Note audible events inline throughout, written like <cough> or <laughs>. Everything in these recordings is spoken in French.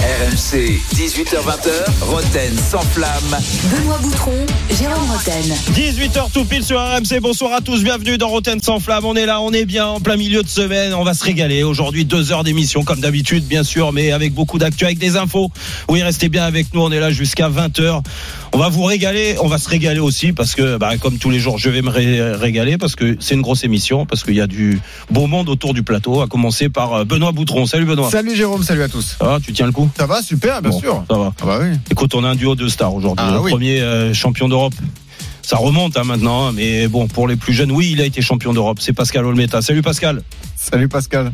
RMC, 18h20h, Roten sans flamme. Benoît Boutron, Jérôme Roten. 18h tout pile sur RMC. Bonsoir à tous, bienvenue dans Roten sans flamme. On est là, on est bien en plein milieu de semaine. On va se régaler. Aujourd'hui, deux heures d'émission comme d'habitude, bien sûr, mais avec beaucoup d'actu, avec des infos. Oui, restez bien avec nous. On est là jusqu'à 20h. On va vous régaler. On va se régaler aussi parce que, bah, comme tous les jours, je vais me ré- régaler parce que c'est une grosse émission, parce qu'il y a du beau monde autour du plateau, à commencer par euh, Benoît Boutron. Salut Benoît. Salut Jérôme, salut à tous. Va, tu tiens le coup? Ça va, super, bien Bon, sûr. Ça va. Ah bah oui. Écoute, on a un duo de stars aujourd'hui. Ah le oui. premier euh, champion d'Europe. Ça remonte hein, maintenant, hein, mais bon, pour les plus jeunes, oui, il a été champion d'Europe. C'est Pascal Olmeta. Salut Pascal. Salut Pascal.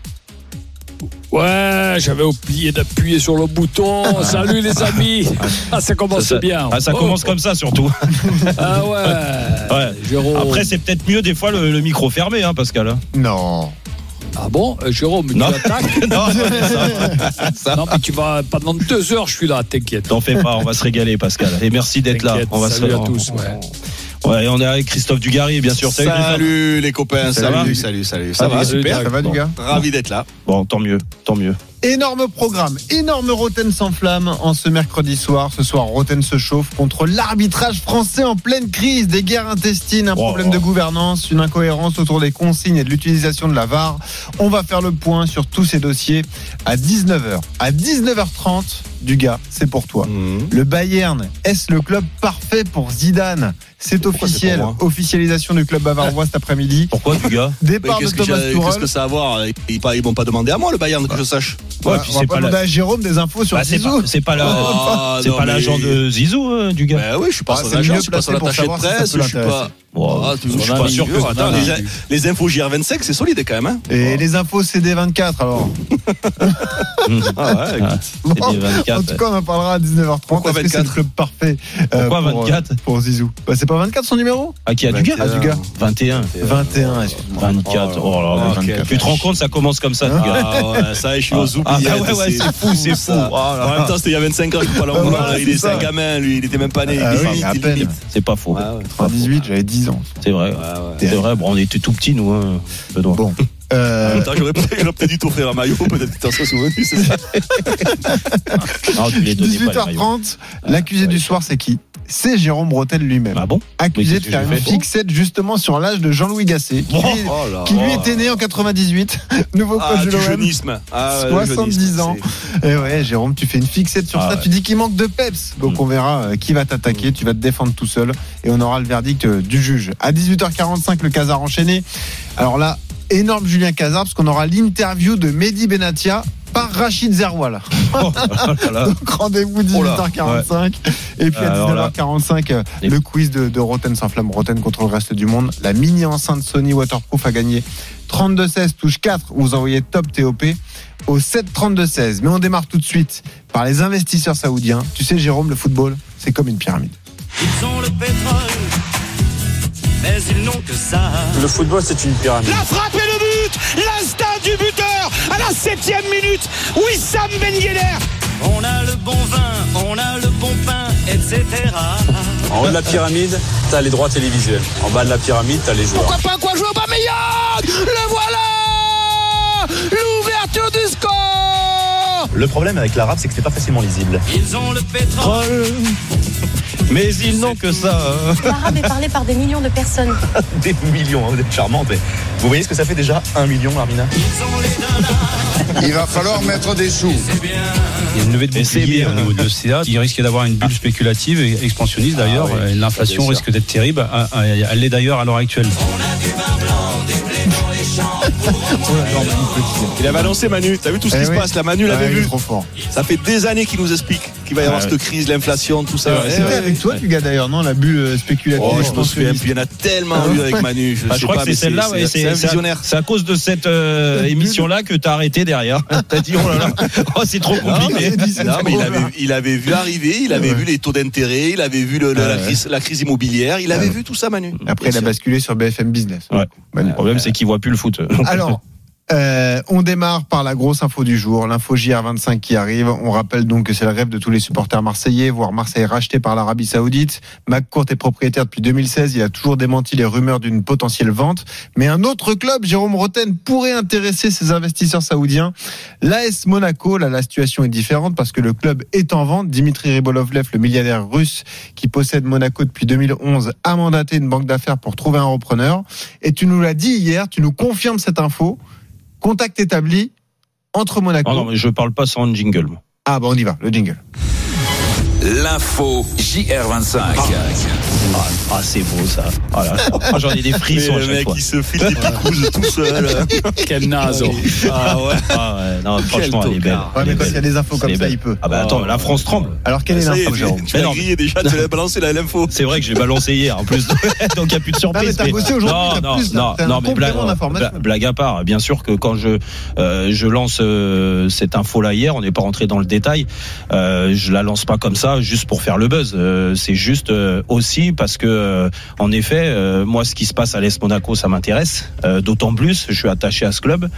Ouais, j'avais oublié d'appuyer sur le bouton. Salut les amis. <laughs> Ah, ça commence Ça, ça- bien. Ah, ça Oh. commence comme ça surtout. Ah ouais. <laughs> Ouais. Après, c'est peut-être mieux des fois le, le micro fermé, hein, Pascal. hein. Non. Ah bon, euh, Jérôme, tu Non. attaques <laughs> non, ça, <laughs> ça, Non, mais tu vas pendant deux heures, je suis là, t'inquiète. t'en fais pas, on va se régaler, Pascal. Et merci d'être là. On va salut se à tous, ouais. Ouais, et on est avec Christophe Dugarry, bien sûr. Salut. Salut les copains, Ça va salut, salut, salut. Ça Salut, va, salut, super. Ça va du Bon. gars Ravi d'être là. Bon, tant mieux, tant mieux. Énorme programme, énorme Roten sans flamme en ce mercredi soir. Ce soir, Roten se chauffe contre l'arbitrage français en pleine crise, des guerres intestines, un problème de gouvernance, une incohérence autour des consignes et de l'utilisation de la VAR. On va faire le point sur tous ces dossiers à 19h. À 19h30, du gars, c'est pour toi. Mhm. Le Bayern, est-ce le club parfait pour Zidane? C'est officiel, officialisation du club bavarois cet après-midi. Pourquoi, du gars <laughs> Départ de Thomas Tuchel. qu'est-ce que ça a à voir Ils ils m'ont pas demandé à moi le Bayern que je sache. Ouais, Ouais, puis on va c'est pas pas, demander la- à Jérôme des infos sur bah, c'est Zizou. pas, c'est pas la- <laughs> Ah, c'est non, pas mais- l'agent de Zizou, euh, du gars. Ben oui, je suis pas Ah, son agent, je suis pas son attaché de presse, peut je suis pas. Ah, je suis pas sûr que. Attends, les, les infos JR25, c'est solide quand même. Hein Et les infos CD24 alors. <laughs> ah ouais, écoute. Bon, C'est des 24, en tout cas, on en parlera à 19h30. Pourquoi Est-ce que c'est le 24? club parfait euh, Pourquoi pour, 24 euh, pour Zizou? Bah, C'est pas 24 son numéro? Ah, qui a du gars Ah, du gars. 21. 21, excuse-moi. 24. Oh là là, Oh, mais quel tu te rends compte, ça commence comme ça, du gars. Ah ouais, ça, je suis aux Ah, oubliettes. bah ouais, ouais, c'est fou, c'est fou. Oh En même temps, c'était il y a 25 ans, je peux pas l'en Ah, vouloir. voilà, Il c'est un gamin, lui, il était même pas né. Ah. C'est pas faux. Ouais, ouais. 98, j'avais 10 ans. C'est vrai. Ouais, ouais. C'est vrai, bon, on était tout petits, nous, hein, Benoît. Bon. Euh, J'aurais peut-être dû t'offrir un maillot, peut-être que tu t'en serais souvenu, c'est ça. Ah, tu les donnais pas, les maillots. 18h30, l'accusé du soir, c'est qui? C'est Jérôme Bretel lui-même. Ah bon? Accusé de faire une fixette justement sur l'âge de Jean-Louis Gasset, qui, Oh, lui, Oh là. qui lui oh. était né en 98, <laughs> nouveau Ah, coach de l'OM. Ah, le 70 jeunisme, ans. Et ouais, Jérôme, tu fais une fixette sur Ah ça. ouais. Tu dis qu'il manque de peps. Donc Mm. on verra euh, qui va t'attaquer. Tu vas te défendre tout seul. Et on aura le verdict euh, du juge. À 18h45, le Casar enchaîné. Alors là, énorme Julien Casar, parce qu'on aura l'interview de Mehdi Benatia par Rachid Zerwal. <laughs> Oh là. Donc rendez-vous Oh là, 18h45. Et puis à Alors là. 19h45, euh, Les- le quiz de, de Roten sans flamme. Roten contre le reste du monde. La mini enceinte Sony Waterproof a gagné 32-16, touche 4. Vous envoyez top TOP au 7-32-16. Mais on démarre tout de suite par les investisseurs saoudiens. Tu sais, Jérôme, le football, c'est comme une pyramide. Ils ont le pétrole, mais ils n'ont que ça. Le football, c'est une pyramide. La frappe et le la septième minute Wissam Ben Yedder On a le bon vin, on a le bon pain, etc. En haut de la pyramide, t'as les droits télévisuels. En bas de la pyramide, t'as les joueurs. Pourquoi pas quoi jouer Aubameyang Le voilà L'ouverture du score Le problème avec l'arabe, c'est que c'est pas facilement lisible. Ils ont le pétrole Mais ils n'ont que ça. hein. L'arabe est parlé par des millions de personnes. <laughs> Des millions, hein, vous êtes charmante. Mais vous voyez ce que ça fait déjà Un million, Armina? Il va falloir mettre des sous. c'est bien Il y a une levée de bouclier bien. au niveau de l'OCA. Il risque d'avoir une bulle spéculative et expansionniste d'ailleurs. Ah oui, L'inflation sûr. risque d'être terrible. Ah, ah, Elle l'est d'ailleurs à l'heure actuelle. Il avait annoncé Manu, t'as vu tout ce Eh qui se oui. passe là, Manu l'avait vu. trop fort. Ça fait des années qu'il nous explique qu'il va y avoir Ouais. cette crise, l'inflation, tout ça. C'était ouais. avec toi, tu gars d'ailleurs, non La bulle euh, spéculative. Oh, je pense souviens que- plus. Il y en a tellement Ah eu avec Manu. Je, Ah, je crois pas, que c'est celle-là, c'est un c'est à- visionnaire. C'est à cause de cette euh, émission-là que t'as arrêté derrière. T'as dit, oh là là, <laughs> oh, c'est trop compliqué. mais, non, mais il, avait, il avait vu arriver, il avait vu les taux d'intérêt, il avait vu le- le- la, crise, la crise immobilière, il avait vu tout ça, Manu. Après, il a basculé sur BFM Business. Le problème, c'est qu'il voit plus le foot. Alors, euh, on démarre par la grosse info du jour, l'info JR25 qui arrive. On rappelle donc que c'est le rêve de tous les supporters marseillais, voir Marseille racheté par l'Arabie Saoudite. McCourt est propriétaire depuis 2016. Il a toujours démenti les rumeurs d'une potentielle vente. Mais un autre club, Jérôme Roten, pourrait intéresser ses investisseurs saoudiens. L'AS Monaco, là, la situation est différente parce que le club est en vente. Dimitri Ribolovlev, le milliardaire russe qui possède Monaco depuis 2011, a mandaté une banque d'affaires pour trouver un repreneur. Et tu nous l'as dit hier, tu nous confirmes cette info. Contact établi entre Monaco. Oh non, mais je parle pas sans jingle. Ah bah on y va, le jingle. L'info JR25. Ah, ah, c'est beau ça. Ah ah, J'en ai des frissons Mais le mec, fois. il se file des picouses tout seul. <laughs> Quel naze. Ah ouais. Ah ouais, non, franchement, elle est belle. Ouais, mais quand il y a des infos comme ça, belle. il peut. Ah bah attends, la France tremble. Alors quelle est l'info, tu- Jérôme tu l'as grillé déjà, tu l'as balancé la l'info. C'est vrai que je l'ai balancé hier en plus. <laughs> Donc il n'y a plus de Ah, mais surprise. t'as bossé aujourd'hui, non, non, non, mais blague à part. Bien sûr que quand je euh, je lance euh, cette info là hier, on n'est pas rentré dans le détail. Euh, je la lance pas comme ça juste pour faire le buzz. Euh, c'est juste euh, aussi parce que euh, en effet, moi ce qui se passe à l'Est Monaco, ça m'intéresse. D'autant plus, je suis attaché à ce club.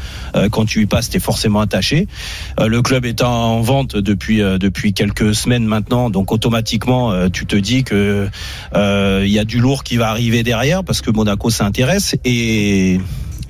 Quand tu y passes, t'es forcément attaché. Le club est en vente depuis depuis quelques semaines maintenant, donc automatiquement tu te dis que il y a du lourd qui va arriver derrière parce que Monaco s'intéresse et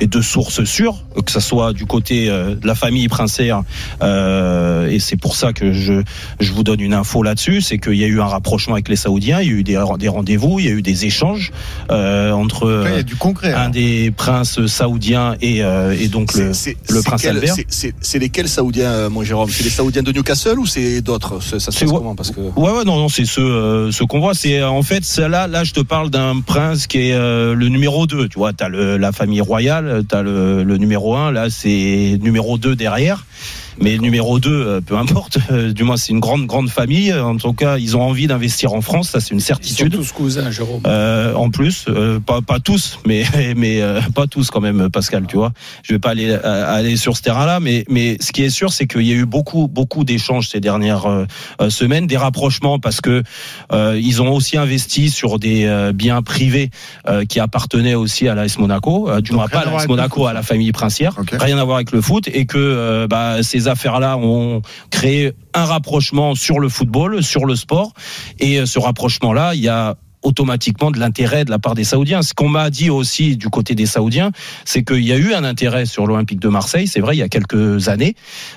et de sources sûres, que ça soit du côté euh, de la famille princière, euh, et c'est pour ça que je, je vous donne une info là-dessus, c'est qu'il y a eu un rapprochement avec les Saoudiens, il y a eu des, des rendez-vous, il y a eu des échanges euh, entre du concret. un alors. des princes saoudiens et, euh, et donc le, le prince quel- Albert. c'est- C'est c'est lesquels Saoudiens, euh, mon Jérôme? C'est les Saoudiens de Newcastle ou c'est d'autres? Ça ça se passe comment? Parce que Ouais, ouais, non, non, c'est ce, euh, ce qu'on voit. C'est euh, en fait, là, là, je te parle d'un prince qui est euh, le numéro 2 Tu vois, t'as le, la famille royale, t'as le, le numéro 1 Là, c'est numéro 2 derrière. Mais numéro 2, euh, peu importe. euh, du moins, c'est une grande, grande famille. En tout cas, ils ont envie d'investir en France. Ça, c'est une Ils sont certitude. tous cousins, Jérôme. Euh, en plus, euh, pas, pas tous, mais <laughs> mais euh, pas tous quand même, Pascal. Tu vois, je vais pas aller euh, aller sur ce terrain-là, mais mais ce qui est sûr, c'est qu'il y a eu beaucoup beaucoup d'échanges ces dernières semaines, des rapprochements parce que euh, ils ont aussi investi sur des euh, biens privés euh, qui appartenaient aussi à l'AS Monaco, euh, du Donc, moins pas à l'AS Monaco, foot. à la famille princière, rien à voir avec le foot, et que euh, bah, ces affaires-là ont créé un rapprochement sur le football, sur le sport, et euh, ce rapprochement-là, il y a automatiquement de l'intérêt de la part des Saoudiens. Ce qu'on m'a dit aussi du côté des Saoudiens, c'est qu'il y a eu un intérêt sur l'Olympique de Marseille, c'est vrai, il y a quelques années,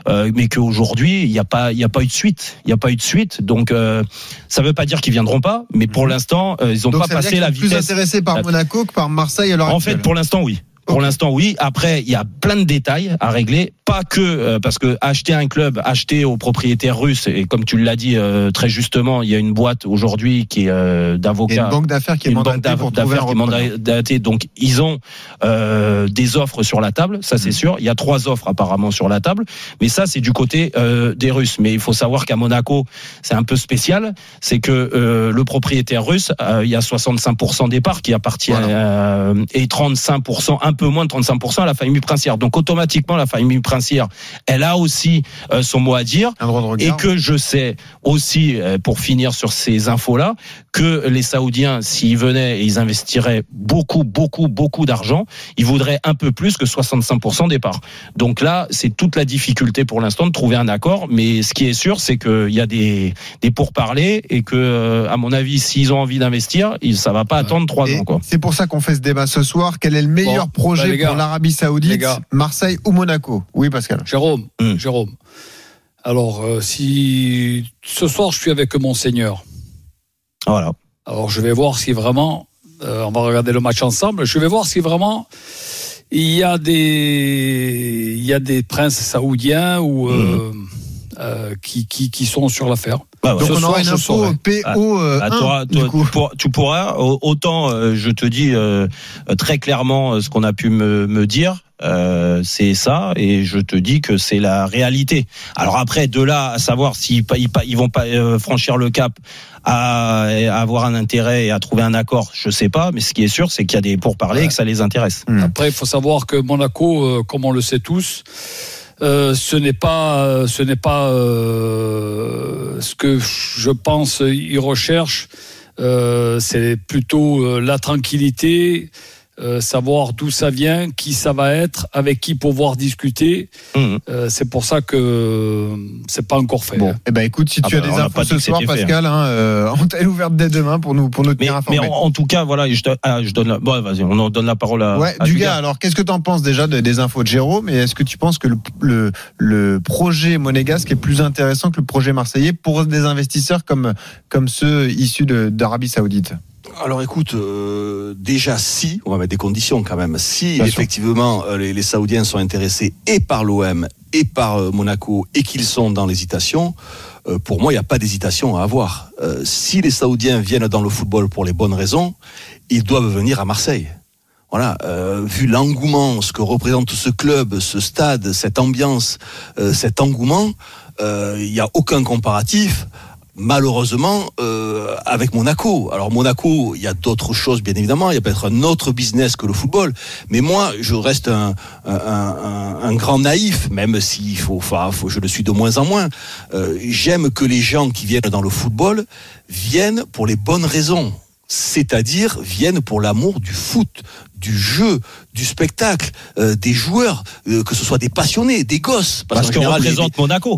euh, mais qu'aujourd'hui, il n'y a pas, il a pas eu de suite. Il n'y a pas eu de suite. Donc, euh, ça ne veut pas dire qu'ils viendront pas, mais pour l'instant, euh, ils n'ont Mhm. Pas ça veut dire passé la sont plus vitesse. intéressés par Monaco que par Marseille En fait, pour l'instant, oui. Pour l'instant, oui. Après, il y a plein de détails à régler. Pas que euh, parce que acheter un club, acheter aux propriétaires russes, et comme tu l'as dit euh, très justement, il y a une boîte aujourd'hui qui est euh, d'avocats une banque d'affaires qui est mandatée pour trouver un qui est mandatée. Donc, ils ont euh, des offres sur la table, ça Mm. c'est sûr. Il y a trois offres apparemment sur la table, mais ça c'est du côté euh, des Russes. Mais il faut savoir qu'à Monaco, c'est un peu spécial, c'est que euh, le propriétaire russe, euh, il y a 65% des parts qui appartiennent euh, et 35%, un peu moins de 35% à la famille princière. Donc automatiquement, la famille princière, elle a aussi euh, son mot à dire. Un droit de Et que je sais aussi, euh, pour finir sur ces infos-là, que les Saoudiens, s'ils venaient et ils investiraient beaucoup, beaucoup, beaucoup d'argent, ils voudraient un peu plus que 65% des parts. Donc là, c'est toute la difficulté pour l'instant de trouver un accord. Mais ce qui est sûr, c'est qu'il y a des, des pourparlers et que, euh, à mon avis, s'ils ont envie d'investir, ça va pas attendre trois ans. C'est pour ça qu'on fait ce débat ce soir. Quel est le meilleur Bon, projet bah, les gars, pour l'Arabie Saoudite, gars. Marseille ou Monaco Oui, Pascal. Jérôme, Hmm. Jérôme. Alors, euh, si ce soir je suis avec Monseigneur, Voilà. alors je vais voir si vraiment, euh, on va regarder le match ensemble, je vais voir si vraiment il y a des, il y a des princes saoudiens ou euh, euh, qui, qui, qui sont sur l'affaire. Bah, ouais. Donc Ce on soir, aura une info euh, Ah, 1, toi, du toi, coup. tu, pourras, tu pourras, au- autant euh, je te dis euh, très clairement ce qu'on a pu me, me dire. Euh, c'est ça, et je te dis que c'est la réalité. Alors après, de là à savoir s'ils pa- ils, pa- ils vont pas euh, franchir le cap à, à avoir un intérêt et à trouver un accord, je sais pas. Mais ce qui est sûr, c'est qu'il y a des pourparlers et que ça les intéresse. Après, il faut savoir que Monaco, euh, comme on le sait tous, euh, ce n'est pas, ce n'est pas euh, ce que je pense ils recherchent. Euh, c'est plutôt euh, la tranquillité, euh, savoir d'où ça vient, qui ça va être, avec qui pouvoir discuter. Mmh. Euh, c'est pour ça que euh, c'est pas encore fait. hein. Eh ben écoute, si Ah tu bah, as des on n'a infos ce soir, Pascal, hein, euh, antenne ouverte dès demain pour nous pour nous Mais, tenir mais informés. en, en tout cas, voilà, je, donne- ah, je donne la, bon, vas-y, on en donne la parole à, Ouais, à du Dugas. gars, alors qu'est-ce que tu en penses déjà de- des infos de Jérôme et est-ce que tu penses que le, le, le projet monégasque est plus intéressant que le projet marseillais pour des investisseurs comme, comme ceux issus d'Arabie Saoudite? Alors écoute, euh, déjà si, on va mettre des conditions quand même, si Bien effectivement euh, les, les Saoudiens sont intéressés et par l'OM et par euh, Monaco et qu'ils sont dans l'hésitation, euh, pour moi il n'y a pas d'hésitation à avoir. Euh, si les Saoudiens viennent dans le football pour les bonnes raisons, ils doivent venir à Marseille. Voilà, euh, vu l'engouement, ce que représente ce club, ce stade, cette ambiance, euh, cet engouement, euh, il n'y a aucun comparatif malheureusement euh, avec Monaco. Alors Monaco, il y a d'autres choses bien évidemment, il y a peut-être un autre business que le football, mais moi je reste un, un, un- un grand naïf, même s'il faut, enfin, faut, je le suis de moins en moins. Euh, J'aime que les gens qui viennent dans le football viennent pour les bonnes raisons. C'est-à-dire viennent pour l'amour du foot, du jeu, du spectacle, euh, des joueurs, euh, que ce soit des passionnés, des gosses. Parce qu'en que général, les- représente Monaco.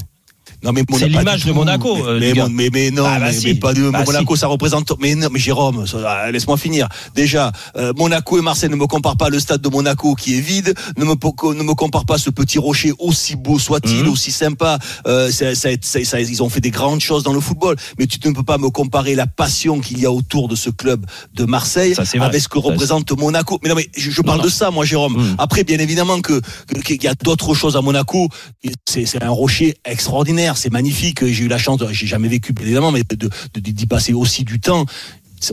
Non mais C'est l'image de. Monaco, euh, Mais, mais, mais, non, Ah, bah mais, si. mais pas de Bah Monaco, si. ça représente. Mais non, mais Jérôme, ça, ah, laisse-moi finir. Déjà, euh, Monaco et Marseille ne me comparent pas le stade de Monaco qui est vide. Ne me ne me compare pas ce petit rocher aussi beau soit-il, Mhm. aussi sympa. Euh, ça, ça, ils ont fait des grandes choses dans le football, mais tu ne peux pas me comparer la passion qu'il y a autour de ce club de Marseille avec ce que représente Monaco. Mais non, mais je, je parle non. de ça, moi, Jérôme. Mhm. Après, bien évidemment que que- qu'il y a d'autres choses à Monaco. C'est un rocher extraordinaire, c'est magnifique. J'ai eu la chance, j'ai jamais vécu, évidemment, mais d'y passer aussi du temps.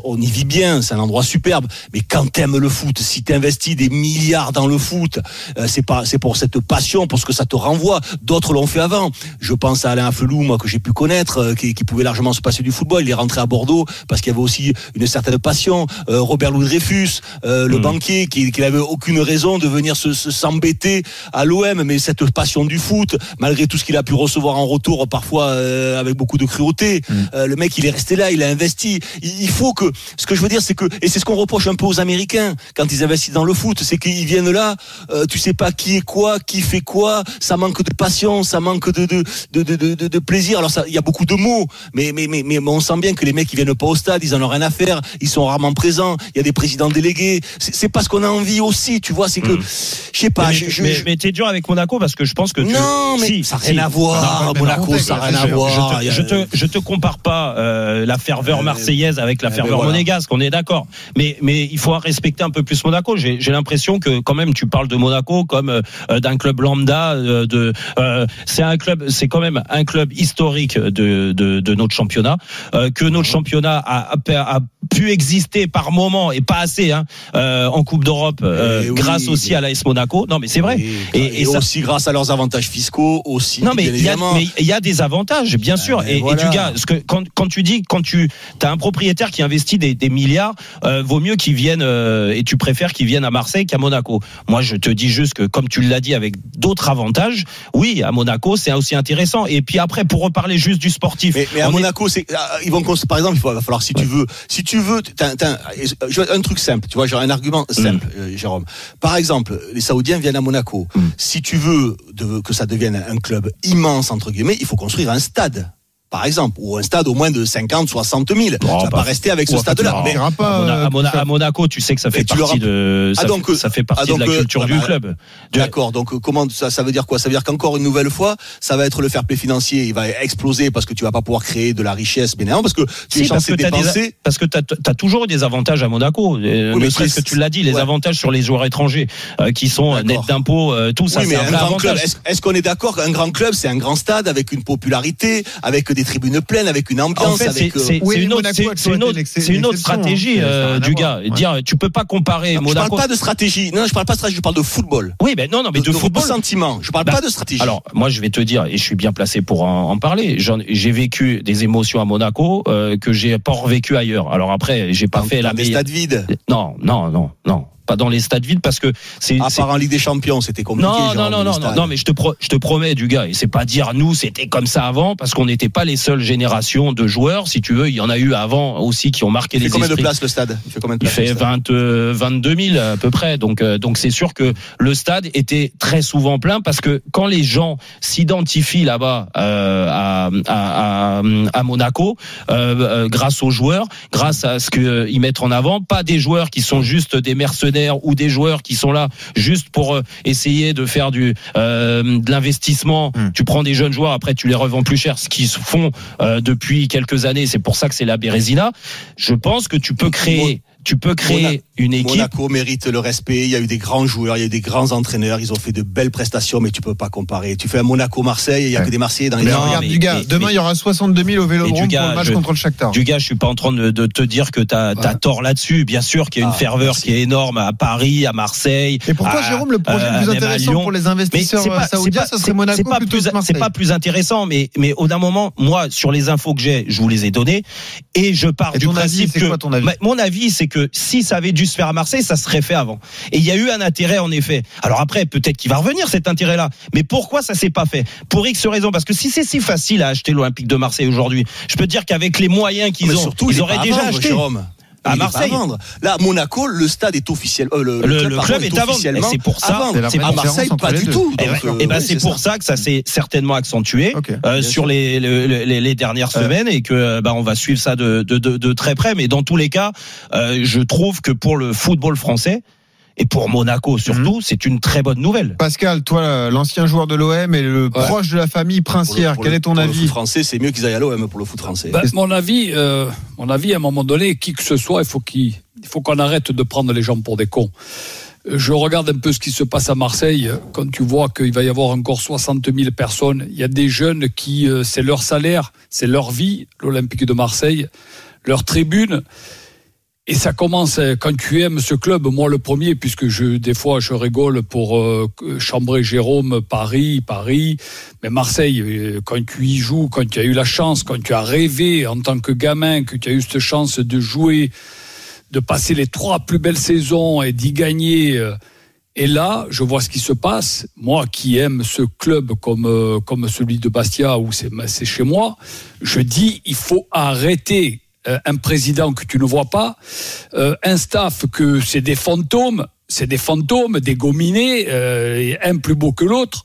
On y vit bien, c'est un endroit superbe. Mais quand t'aimes le foot, si t'investis des milliards dans le foot, euh, c'est pas, c'est pour cette passion, pour ce que ça te renvoie. D'autres l'ont fait avant. Je pense à Alain Affelou, moi que j'ai pu connaître, euh, qui, qui pouvait largement se passer du football. Il est rentré à Bordeaux parce qu'il y avait aussi une certaine passion. Euh, Robert Louis Dreyfus, euh, le Mm. banquier, qui, qui n'avait aucune raison de venir se se- s'embêter à l'OM, mais cette passion du foot, malgré tout ce qu'il a pu recevoir en retour, parfois euh, avec beaucoup de cruauté, euh, le mec il est resté là, il a investi. Il, il faut que, ce que je veux dire, c'est que, et c'est ce qu'on reproche un peu aux Américains quand ils investissent dans le foot, c'est qu'ils viennent là, euh, tu sais pas qui est quoi, qui fait quoi, ça manque de passion, ça manque de de de de, de, plaisir. Alors il y a beaucoup de mots, mais mais mais mais on sent bien que les mecs ils viennent pas au stade, ils en ont rien à faire, ils sont rarement présents. Il y a des présidents délégués. C'est pas ce qu'on a envie aussi, tu vois. C'est que, je sais pas, mais, je, je- mais, je- mais t'es dur avec Monaco parce que je pense que tu... Non, mais Si, ça n'a si. rien à voir. Non, mais Monaco, ça n'a rien à voir. Je, te- je te, compare pas euh, la ferveur Euh, marseillaise avec la ferveur voilà. monégasque, on est d'accord. Mais, mais il faut respecter un peu plus Monaco. J'ai j'ai l'impression que quand même tu parles de Monaco comme euh, d'un club lambda. euh, de, euh, c'est un club, c'est quand même un club historique de, de, de notre championnat. euh, que notre championnat a, a, a pu exister par moment et pas assez hein, euh, en Coupe d'Europe euh, Eh oui, grâce aussi à l'AS Monaco. Non, mais c'est vrai. Et, Et- et ça- aussi grâce à leurs avantages fiscaux aussi. Non, mais il y, a, y des avantages, bien sûr. Euh, et, du gars, ce que, quand, quand tu dis, quand tu as un propriétaire qui investit des, des milliards, euh, vaut mieux qu'il vienne, euh, et tu préfères qu'il vienne à Marseille qu'à Monaco. Moi, je te dis juste que, comme tu l'as dit, avec d'autres avantages, oui, à Monaco, c'est aussi intéressant. Et puis après, pour reparler juste du sportif. Mais, mais à Monaco, c'est, ah, ils vont, par exemple, il va falloir, si tu veux, si tu veux, un truc simple, tu vois, genre un argument simple, euh, Jérôme. Par exemple, les Saoudiens viennent à Monaco. Si tu veux de- que ça devienne un club immense, entre guillemets, il faut construire un stade. Par exemple, ou un stade au moins de 50, 60 000. tu vas bah, pas rester avec ce stade-là. non. Mais- à, pas. Mona- euh, à ça. Monaco, tu sais que ça fait tu partie de, ça, Ah, donc, fait, ça fait partie ah, donc, de la euh, culture ah, du bah, club. D'accord. Donc euh, comment ça, ça veut dire quoi? Ça veut dire qu'encore une nouvelle fois, ça va être le fair play financier. Il va exploser parce que tu vas pas pouvoir créer de la richesse, bien évidemment, parce que tu es Si, parce censé que t'as dépenser. des, parce que t'as as toujours eu des avantages à Monaco. Euh, Oui, mais ne serait-ce que tu l'as dit, les ouais. avantages sur les joueurs étrangers euh, qui sont euh, nets d'impôts, euh, tout ça, oui, mais c'est un grand club. est-ce qu'on est d'accord qu'un grand club, c'est un grand stade avec une popularité, avec des des tribunes pleines, avec une En ambiance, fait, c'est avec. euh, une autre, Monaco une autre, autre stratégie hein. Ça euh, du gars. voir. Dire, tu peux pas comparer non, je parle Monaco. pas de stratégie. Non, je parle pas de stratégie, je parle de football. Oui, mais non, non, mais de, de football. sentiment. Je parle Bah, pas de stratégie. Alors, moi, je vais te dire, et je suis bien placé pour en, en parler. J'ai vécu des émotions à Monaco euh, que j'ai pas revécu ailleurs. Alors après, j'ai pas Dans- fait dans la des stades vides. Non, non, non, non. Pas dans les stades vides parce que c'est. À part en Ligue des Champions, c'était compliqué. Non, genre, non, non, non, non, mais je te, pro- je te promets, du gars, et c'est pas dire nous, c'était comme ça avant, parce qu'on n'était pas les seules générations de joueurs, si tu veux, il y en a eu avant aussi qui ont marqué Il fait les combien de places le stade? Il fait combien de Il places fait stade? 20, euh, 22 000 à peu près. Donc, euh, donc c'est sûr que le stade était très souvent plein parce que quand les gens s'identifient là-bas euh, à, à, à, à Monaco, euh, grâce aux joueurs, grâce à ce qu'ils mettent en avant, pas des joueurs qui sont juste des mercenaires ou des joueurs qui sont là juste pour euh, essayer de faire du euh, de l'investissement. Hmm. Tu prends des jeunes joueurs, après tu les revends plus cher, ce qu'ils se font euh, depuis quelques années. C'est pour ça que c'est la Bérésina. Je pense que tu peux créer, tu peux créer Mona- une équipe. Monaco mérite le respect. Il y a eu des grands joueurs, il y a eu des grands entraîneurs. Ils ont fait de belles prestations, mais tu peux pas comparer. Tu fais un Monaco-Marseille, il y a Ouais. que des Marseillais dans les Mais Non, regarde, mais- du gars, mais- demain, il y aura 62 000 au Vélodrome Mais pour du gars, le match je- contre le Shakhtar. Du gars, je suis pas en train de, de te dire que tu as, tort là-dessus. Bien sûr qu'il y a une Ah, ferveur merci. qui est énorme à Paris, à Marseille. Et pour toi, à- Jérôme, le projet euh, le plus intéressant pour les investisseurs pas- euh, saoudiens, pas- ça c'est- serait Monaco c'est pas plutôt plus, que c'est pas plus intéressant, mais mais au d'un moment, moi, sur les infos que j'ai, je vous les ai données, et je pars du principe c'est que quoi ton avis? Ma- mon avis, c'est que si ça avait dû se faire à Marseille, ça serait fait avant. Et il y a eu un intérêt en effet. Alors après, peut-être qu'il va revenir cet intérêt-là, mais pourquoi ça s'est pas fait? Pour X raisons, parce que si c'est si facile à acheter l'Olympique de Marseille aujourd'hui, je peux te dire qu'avec les moyens qu'ils ont, surtout, il ils auraient déjà acheté. Jérôme. À Marseille. vendre. Là, Monaco, le stade est officiel. euh, le, Le, le pardon, club est à vendre. C'est pour ça. C'est à Marseille, pas du tout. Et ben, euh, ben, oui, c'est pour ça. ça que ça s'est certainement accentué euh, sur les, le- le- les, les dernières semaines et que euh, bah, on va suivre ça de, de, de, de très près. Mais dans tous les cas, euh, je trouve que pour le football français et pour Monaco surtout, c'est une très bonne nouvelle. Pascal, toi, l'ancien joueur de l'OM et le proche de la famille Pour le- princière, pour quel le- est ton pour Le avis foot français, c'est mieux qu'ils aillent à l'OM pour le foot français. Ben, mon avis, euh, mon avis, à un moment donné, qui que ce soit, il faut qu'il, il faut qu'on arrête de prendre les gens pour des cons. Euh, Je regarde un peu ce qui se passe à Marseille. Quand tu vois qu'il va y avoir encore 60 000 personnes, il y a des jeunes qui, euh, c'est leur salaire, c'est leur vie, l'Olympique de Marseille, leur tribune. Et ça commence euh, quand tu aimes ce club, moi le premier, puisque je des fois je rigole pour euh, chambrer Jérôme, Paris, Paris, mais Marseille, euh, quand tu y joues, quand tu as eu la chance, quand tu as rêvé en tant que gamin, que tu as eu cette chance de jouer, de passer les trois plus belles saisons et d'y gagner. euh, Et là, je vois ce qui se passe. Moi qui aime ce club comme, comme celui de Bastia, où c'est chez moi, je dis il faut arrêter euh, un président que tu ne vois pas, euh, un staff que c'est des fantômes, c'est des fantômes, des gominés, euh, un plus beau que l'autre.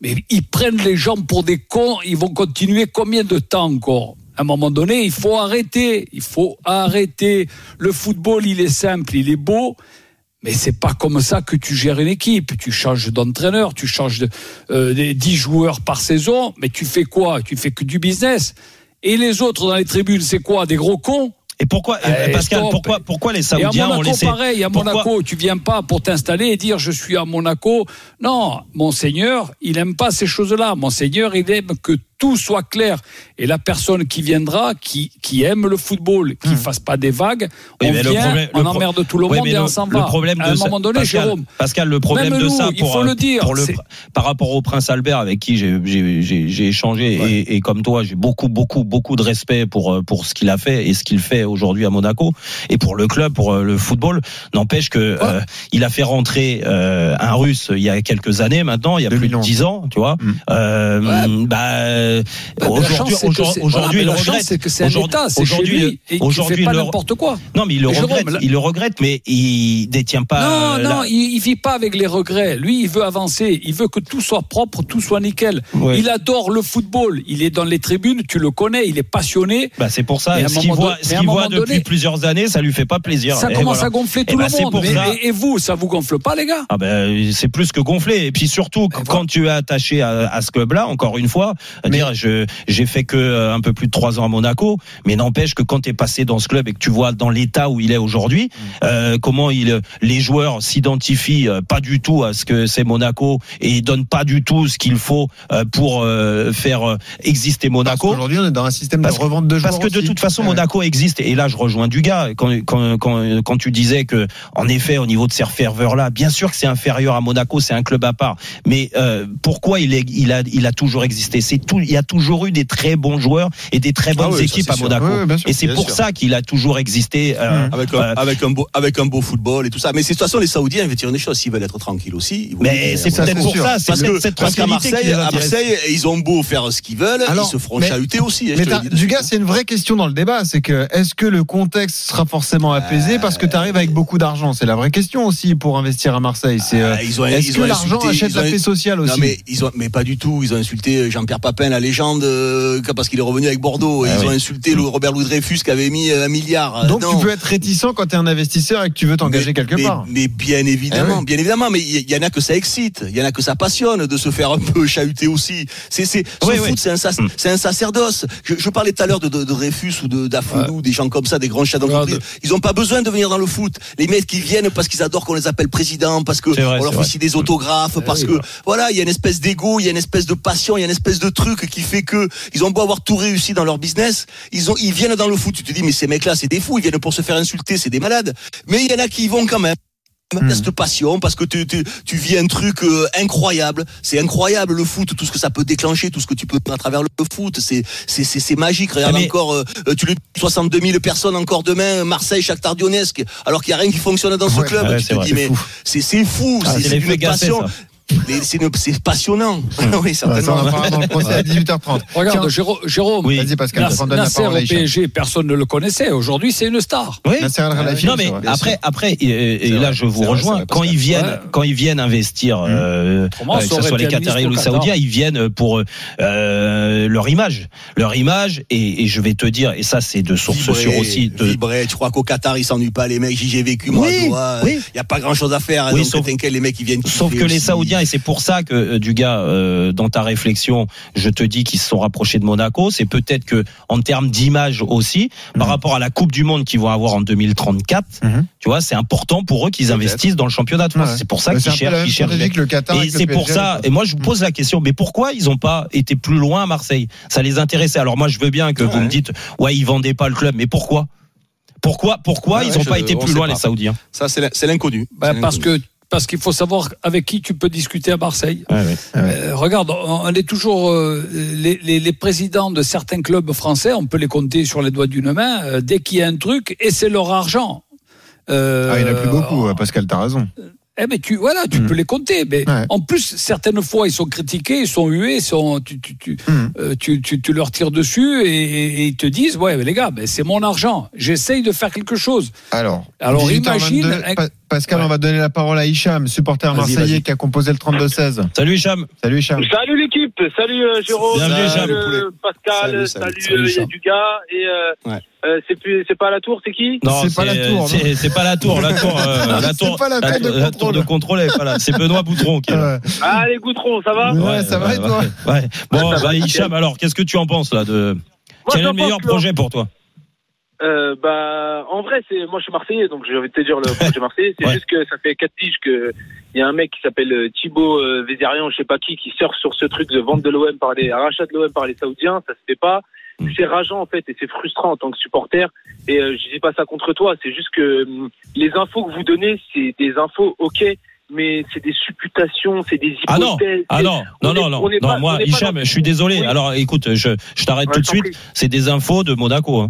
Mais ils prennent les gens pour des cons, ils vont continuer combien de temps encore? À un moment donné, il faut arrêter, il faut arrêter. Le football, il est simple, il est beau, mais c'est pas comme ça que tu gères une équipe. Tu changes d'entraîneur, tu changes de, euh, des 10 joueurs par saison, mais tu fais quoi? Tu fais que du business. Et les autres dans les tribunes, c'est quoi Des gros cons Et pourquoi, Eh, Pascal, stop. pourquoi, pourquoi les et à Saoudiens ont Monaco, laissé pareil, à pourquoi- Monaco, tu viens pas pour t'installer et dire je suis à Monaco. Non, Monseigneur, il aime pas ces choses-là. Monseigneur, il aime que tout soit clair. Et la personne qui viendra, qui, qui aime le football, qui fasse pas des vagues, Oui, on le vient, problème- on le emmerde tout le Oui, monde mais et le- on s'en le va. problème à de un ça- moment donné, Pascal, Jérôme. Pascal, le problème de nous, ça il pour, faut euh, le dire, pour le- par rapport au prince Albert avec qui j'ai- j'ai j'ai- j'ai échangé et, et comme toi, j'ai beaucoup, beaucoup, beaucoup de respect pour, euh, pour ce qu'il a fait et ce qu'il fait aujourd'hui à Monaco et pour le club, pour euh, le football. N'empêche que euh, il a fait rentrer euh, un Russe il y a quelques années maintenant, il y a plus de 2011. 10 ans, tu vois. Euh, bah, euh, Bah, aujourd'hui, aujourd'hui, voilà, il regrette. c'est que c'est un Aujourd'hui- aujourd'hui, aujourd'hui, fait pas n'importe quoi. Non, mais il le Jérôme, regrette. Il le regrette, mais il détient pas. Non, euh, non, il, il vit pas avec les regrets. Lui, il veut avancer. Il veut que tout soit propre, tout soit nickel. Ouais. Il adore le football. Il est dans les tribunes, tu le connais, il est passionné. Bah c'est pour ça. Ce qu'il voit, ce qu'il voit depuis plusieurs années, ça lui fait pas plaisir. Ça Et commence voilà. à gonfler Eh tout le c'est monde. pour Mais- ça. et, vous, ça vous gonfle pas, les gars? Ah ben c'est plus que gonflé. Et puis surtout quand tu es attaché à, à ce club-là, encore une fois, dire, je j'ai fait que euh, un peu plus de trois ans à Monaco, mais n'empêche que quand tu es passé dans ce club et que tu vois dans l'état où il est aujourd'hui, euh, comment il les joueurs s'identifient euh, pas du tout à ce que c'est Monaco et ils donnent pas du tout ce qu'il faut euh, pour faire exister Monaco. Aujourd'hui, on est dans un système Parce de revente de joueurs. Parce que de toute façon, Ouais. Monaco existe. Et là, je rejoins du gars. Quand, quand, quand, quand tu disais que, en effet, au niveau de ces ferveurs-là, bien sûr que c'est inférieur à Monaco, c'est un club à part. Mais euh, pourquoi il, est, il, a, il a toujours existé? C'est tout. Il y a toujours eu des très bons joueurs et des très bonnes Ah oui, ça, équipes à. Monaco. Sûr, et c'est pour sûr. ça qu'il a toujours existé. euh, Avec un, euh, avec, un beau, avec un beau football et tout ça. Mais c'est- de toute façon, les Saoudiens, ils veulent dire une chose, s'ils veulent être tranquilles aussi. mais c'est peut-être pour sûr. ça. C'est Parce que, cette, parce qu'à Marseille, à. Marseille, ils ont beau faire ce qu'ils veulent, Alors, ils se feront mais- chahuter aussi. hein, Mais du gars, c'est une vraie question dans le débat. C'est que est-ce que le contexte sera forcément apaisé parce que tu arrives avec beaucoup d'argent? C'est la vraie question aussi pour investir à Marseille. C'est euh, Ah, ils ont- est-ce que l'argent insulté- achète la paix sociale aussi? Non mais ils ont mais pas du tout, ils ont insulté Jean-Pierre Papin la légende euh, parce qu'il est revenu avec Bordeaux et Ah ils ont insulté le Robert Louis Dreyfus qui avait mis euh, un milliard. Donc Non. tu peux être réticent quand tu es un investisseur et que tu veux t'engager quelque mais- part. Mais bien évidemment, Eh oui. bien évidemment, mais il y, y en a que ça excite, il y en a que ça passionne de se faire un peu chahuter aussi. C'est c'est ce Oui, foot, c'est un sac- Mm. c'est un sacerdoce. Je, je parlais tout à l'heure de, de, de Dreyfus ou de d'Afoulou, des gens comme ça, des grands chefs d'entreprise. Ils ont pas besoin de venir dans le foot. Les mecs qui viennent parce qu'ils adorent qu'on les appelle président, parce que vrai, on leur fait signer des autographes, parce que voilà, il y a une espèce d'ego, il y a une espèce de passion, il y a une espèce de truc qui fait que ils ont beau avoir tout réussi dans leur business, ils ont ils viennent dans le foot. Tu te dis mais ces mecs-là, c'est des fous, ils viennent pour se faire insulter, c'est des malades. Mais il y en a qui y vont quand même. A cette passion parce que tu, tu, tu vis un truc euh, incroyable. C'est incroyable le foot, tout ce que ça peut déclencher, tout ce que tu peux faire à travers le foot. C'est c'est c'est c'est magique. Regarde Mais- encore, euh, tu le 62 000 personnes encore demain, Marseille, Shakhtar Donetsk, alors qu'il y a rien qui fonctionne dans ce Ouais, club. ouais, tu c'est te vrai, dis c'est mais fou. c'est c'est fou, Ah, c'est une passion. C'est passionnant. <laughs> oui, Ouais, ça, on certainement. en parlera dans le procès à 18h30. Regarde, Tiens, Jéro- Jérôme, Oui. Vas-y Pascal, Nas- on donne la Nasser parole au. PSG, personne ne le connaissait. Aujourd'hui, c'est une star. Oui. Nasser Khelaifi, non mais après, après, et, et là je vous rejoins. vrai, quand ils viennent, Ouais. quand ils viennent investir, Mmh. euh, euh, que ce soit les Qataris ou les. Saoudiens, ils viennent pour euh, leur image, leur image. Et, et je vais te dire, et ça c'est de source sûre aussi. De, vibrer. Tu crois qu'au Qatar, ils s'ennuient pas, les mecs. J'y j'ai vécu, moi. Il y a pas grand chose à faire. Oui, donc, sauf- t'inquiète, les mecs, ils viennent. Sauf que les. Saoudiens, et c'est pour ça que euh, du gars, euh, dans ta réflexion, je te dis qu'ils se sont rapprochés de Monaco. C'est peut-être que en termes d'image aussi, par Mhm. rapport à la Coupe du Monde qu'ils vont avoir en 2034, Mhm. tu vois, c'est important pour eux qu'ils investissent dans le championnat de France. Ouais. C'est pour ça qu'ils cherchent, ils le Qatar Et c'est pour ça. Et moi, je vous pose la question, mais pourquoi ils n'ont pas été plus loin à Marseille? Ça les intéressait. Alors moi, je veux bien que vous me dites, ouais, ils vendaient pas le club, mais pourquoi? Pourquoi, pourquoi Ouais, ils n'ont pas été plus loin pas. les Saoudiens? Ça, c'est l'inconnu. Bah, parce que parce qu'il faut savoir avec qui tu peux discuter à Marseille. Ouais, ouais. Euh, regarde, on est toujours euh, les, les, les présidents de certains clubs français, on peut les compter sur les doigts d'une main. euh, dès qu'il y a un truc, et c'est leur argent. Euh, Ah, il n'y en a plus beaucoup, ouais, Pascal, t'as raison. Eh mais tu voilà, tu Mm. peux les compter. Mais Ouais. en plus, certaines fois, ils sont critiqués, ils sont hués, ils sont, tu, tu, tu, Mm. euh, tu, tu, leur tires dessus et, et ils te disent, ouais, mais les gars, ben, c'est mon argent. J'essaye de faire quelque chose. Alors, Alors, 18h22, imagine- Pa- Pascal, Ouais. on va donner la parole à Hicham, supporter marseillais qui a composé le 32-16. Salut Hicham. Salut Hicham. Salut l'équipe, salut euh, Jérôme, Bienvenue, salut Jean, euh, Pascal, Salut, salut, salut, euh, salut, et euh, Ouais. euh, c'est plus c'est pas la tour, c'est qui Non, C'est pas la tour, C'est c'est pas la tour. La tour, euh, <laughs> la C'est tour, pas la de la tour de contrôle. elle est pas là. C'est Benoît Boutron qui est là. Ah les Goutron, ça va Ouais, ça va et toi ouais. Bon, bah, Hicham, alors, qu'est-ce que tu en penses là de Quel est le meilleur que- projet pour toi? Euh, bah, en vrai, c'est moi je suis marseillais, donc j'ai envie de te dire le projet marseillais. C'est Ouais. juste que ça fait quatre piges que il y a un mec qui s'appelle euh, Thibaut euh, Vézérian, je sais pas qui, qui surfe sur ce truc de vente de l'OM par les rachat de l'OM par les Saoudiens. Ça se fait pas. Mm. C'est rageant en fait et c'est frustrant en tant que supporter. Et euh, je dis pas ça contre toi, c'est juste que hum, les infos que vous donnez, c'est des infos ok, mais c'est des supputations, c'est des Ah non, hypothèses. ah non, non, on est- non, non, on est non. pas- moi, Hicham, je suis désolé. Alors, écoute, je, je t'arrête tout de suite. C'est des infos de Monaco. Hein.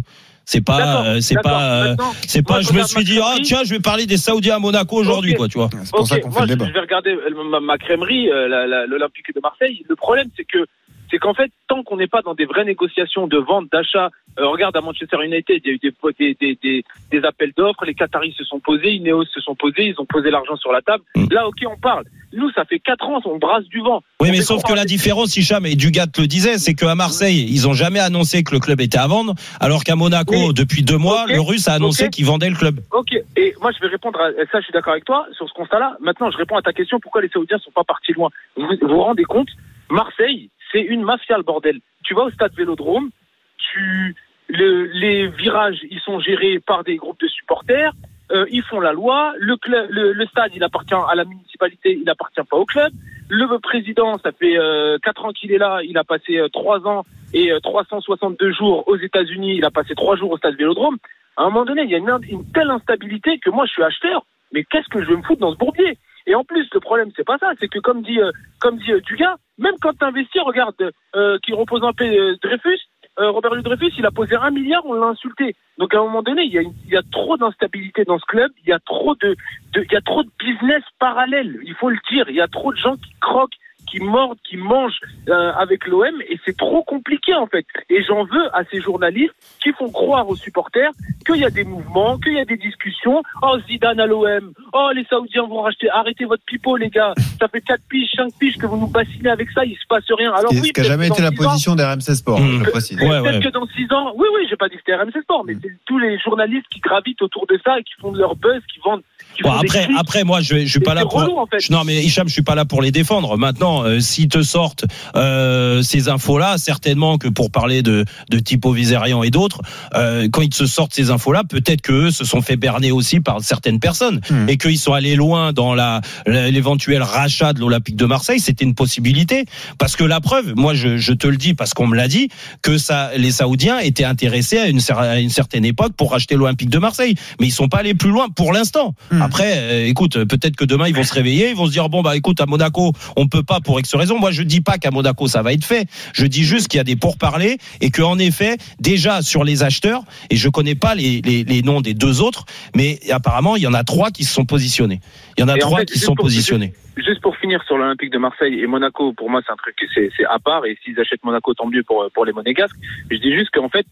C'est pas, D'accord, euh, c'est pas, euh, c'est pas. Je me suis dit, ah tiens, je vais parler des Saoudiens à Monaco aujourd'hui, quoi, tu vois. C'est pour ça qu'on fait moi, le débat. Je vais regarder euh, ma, crèmerie, euh, l'Olympique de Marseille. Le problème, c'est que c'est qu'en fait, tant qu'on n'est pas dans des vraies négociations de vente, d'achat, euh, regarde à Manchester United, il y a eu des, des, des, des, appels d'offres, les Qataris se sont posés, Ineos se sont posés, ils ont posé l'argent sur la table. Mm. Là, ok, on parle. Nous, ça fait quatre ans, on brasse du vent. Oui, On mais sauf que la différence, Hicham et Dugat le disait, c'est qu'à Marseille, ils ont jamais annoncé que le club était à vendre, alors qu'à Monaco, Oui. depuis deux mois, le Russe a annoncé qu'il vendait le club. Ok, et moi je vais répondre à ça, je suis d'accord avec toi sur ce constat-là. Maintenant, je réponds à ta question pourquoi les Saoudiens sont pas partis loin? Vous vous rendez compte? Marseille, c'est une mafia le bordel. tu vas au stade Vélodrome, tu le- les virages, ils sont gérés par des groupes de supporters. euh, ils font la loi. Le, club, le, stade, il appartient à la municipalité, il appartient pas au club. Le président, ça fait euh, quatre ans qu'il est là. Il a passé euh, trois ans et euh, 362 jours aux États-Unis. Il a passé trois jours au stade Vélodrome. À un moment donné, il y a une, telle instabilité que moi, je suis acheteur. Mais qu'est-ce que je vais me foutre dans ce bourbier? Et en plus, le problème, c'est pas ça. C'est que comme dit, euh, comme dit euh, Dugas, même quand tu investis, regarde, euh, qui repose un peu euh, Dreyfus, euh, Robert Louis Dreyfus, il a posé un milliard, on l'a insulté. Donc à un moment donné, il y a, il y a trop d'instabilité dans ce club, il y a trop de, de- il y a trop de business parallèle. Il faut le dire. Il y a trop de gens qui croquent, qui mordent, qui mangent euh, avec l'OM, et c'est trop compliqué en fait. Et j'en veux à ces journalistes qui font croire aux supporters qu'il y a des mouvements, qu'il y a des discussions. Oh Zidane à l'OM, oh les Saoudiens vont racheter. Arrêtez votre pipeau les gars. Ça fait 4 piges, 5 piges que vous nous bassinez avec ça, il se passe rien. Alors oui, ce qui a peut-être jamais été la position d'RMC Sport, Mmh. je le précise. Ouais, Peut-être ouais. que dans 6 ans, oui, oui, j'ai pas dit que c'était RMC Sport, mais c'est tous les journalistes qui gravitent autour de ça et qui font de leur buzz, qui vendent. Qui Bon, après, après, moi, je, je suis pas là pour. relou, en fait. Je- Non, mais Hicham, je suis pas là pour les défendre. Maintenant, euh, s'ils te sortent euh, ces infos-là, certainement que pour parler de de Vizerian et d'autres, euh, quand ils se sortent ces infos-là, peut-être que eux se sont fait berner aussi par certaines personnes Hmm. et qu'ils sont allés loin dans la l'éventuel rachat de l'Olympique de Marseille. C'était une possibilité parce que la preuve, moi, je, je te le dis parce qu'on me l'a dit que ça, les Saoudiens étaient intéressés à une, cer- à une certaine époque pour racheter l'Olympique de Marseille, mais ils sont pas allés plus loin pour l'instant. Hmm. Après, écoute, peut-être que demain ils vont se réveiller, ils vont se dire bon bah écoute à Monaco, on peut pas pour X raison. Moi je dis pas qu'à Monaco ça va être fait. Je dis juste qu'il y a des pourparlers et que en effet déjà sur les acheteurs et je connais pas les, les, les noms des deux autres, mais apparemment il y en a trois qui se sont positionnés. Il y en a Et en trois fait, qui sont pour- positionnés. Juste pour finir sur l'Olympique de Marseille et Monaco, pour moi, c'est un truc, c'est c'est à part. Et s'ils achètent Monaco, tant mieux pour, pour les Monégasques. Je dis juste qu'en fait,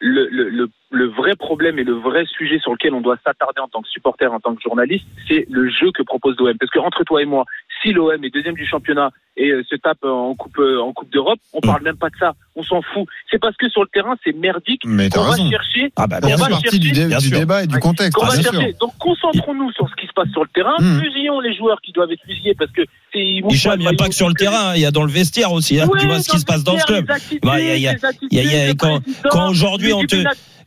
le, le, le, le vrai problème et le vrai sujet sur lequel on doit s'attarder en tant que supporter, en tant que journaliste, c'est le jeu que propose l'OM. Parce que entre toi et moi, si l'OM est deuxième du championnat et euh, se tape en coupe euh, en coupe d'Europe, on parle même pas de ça. On s'en fout. C'est parce que sur le terrain, c'est merdique. Mais t'as qu'on va raison. chercher. Ah bah fait va sûr. partie du, chercher- dé- du débat et du contexte, qu'on va chercher. Donc concentrons-nous sur ce qui se passe sur le terrain, Mhm. fusillons les joueurs qui doivent être fusillés parce que il n'y a le pas que sur le terrain, il y a dans le vestiaire aussi. hein. Ouais, tu vois ce qui se passe dans ce club. les attitudes, Bah, il y a- il y a- les attitudes, il y a- il y a- le quand- aujourd'hui on te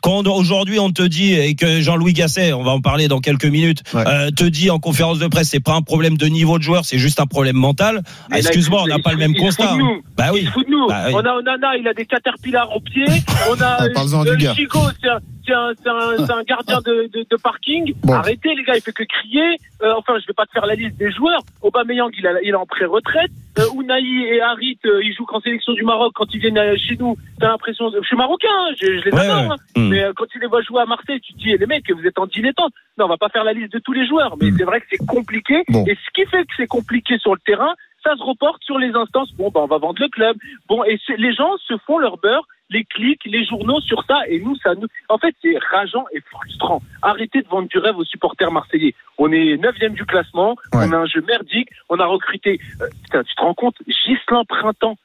quand aujourd'hui on te dit et que Jean-Louis Gasset, on va en parler dans quelques minutes, Ouais. euh, te dit en conférence de presse, c'est pas un problème de niveau de joueur, c'est juste un problème mental. Ah, Excuse-moi, on n'a pas le même il constat. fout de hein. nous. Bah oui. Il se fout de nous. Bah oui. On a Onana, il a des caterpillars aux pieds. <laughs> On a Ah, euh, du gars. Chico, c'est un, un, un, c'est un gardien de, de, de parking. Bon. Arrêtez les gars, il fait que crier. Euh, enfin, je vais pas te faire la liste des joueurs. Aubameyang, il, a, il est en pré-retraite. Euh, Ounaï et Harit, euh, ils jouent qu'en sélection du Maroc. Quand ils viennent euh, chez nous, t'as l'impression... de- Je suis marocain, hein, je, je les Ouais, adore. ouais. hein. Hmm. Mais euh, quand tu les vois jouer à Marseille, tu te dis, eh, les mecs, vous êtes en dilettante. Non, on va pas faire la liste de tous les joueurs, mais Mm. c'est vrai que c'est compliqué. Bon. Et ce qui fait que c'est compliqué sur le terrain, ça se reporte sur les instances. Bon, ben, on va vendre le club. Bon, et les gens se font leur beurre, les clics, les journaux sur ça, et nous, ça nous. En fait, c'est rageant et frustrant. Arrêtez de vendre du rêve aux supporters marseillais. On est neuvième du classement, Ouais. on a un jeu merdique, on a recruté. euh, putain, tu te rends compte, Gislain Printemps.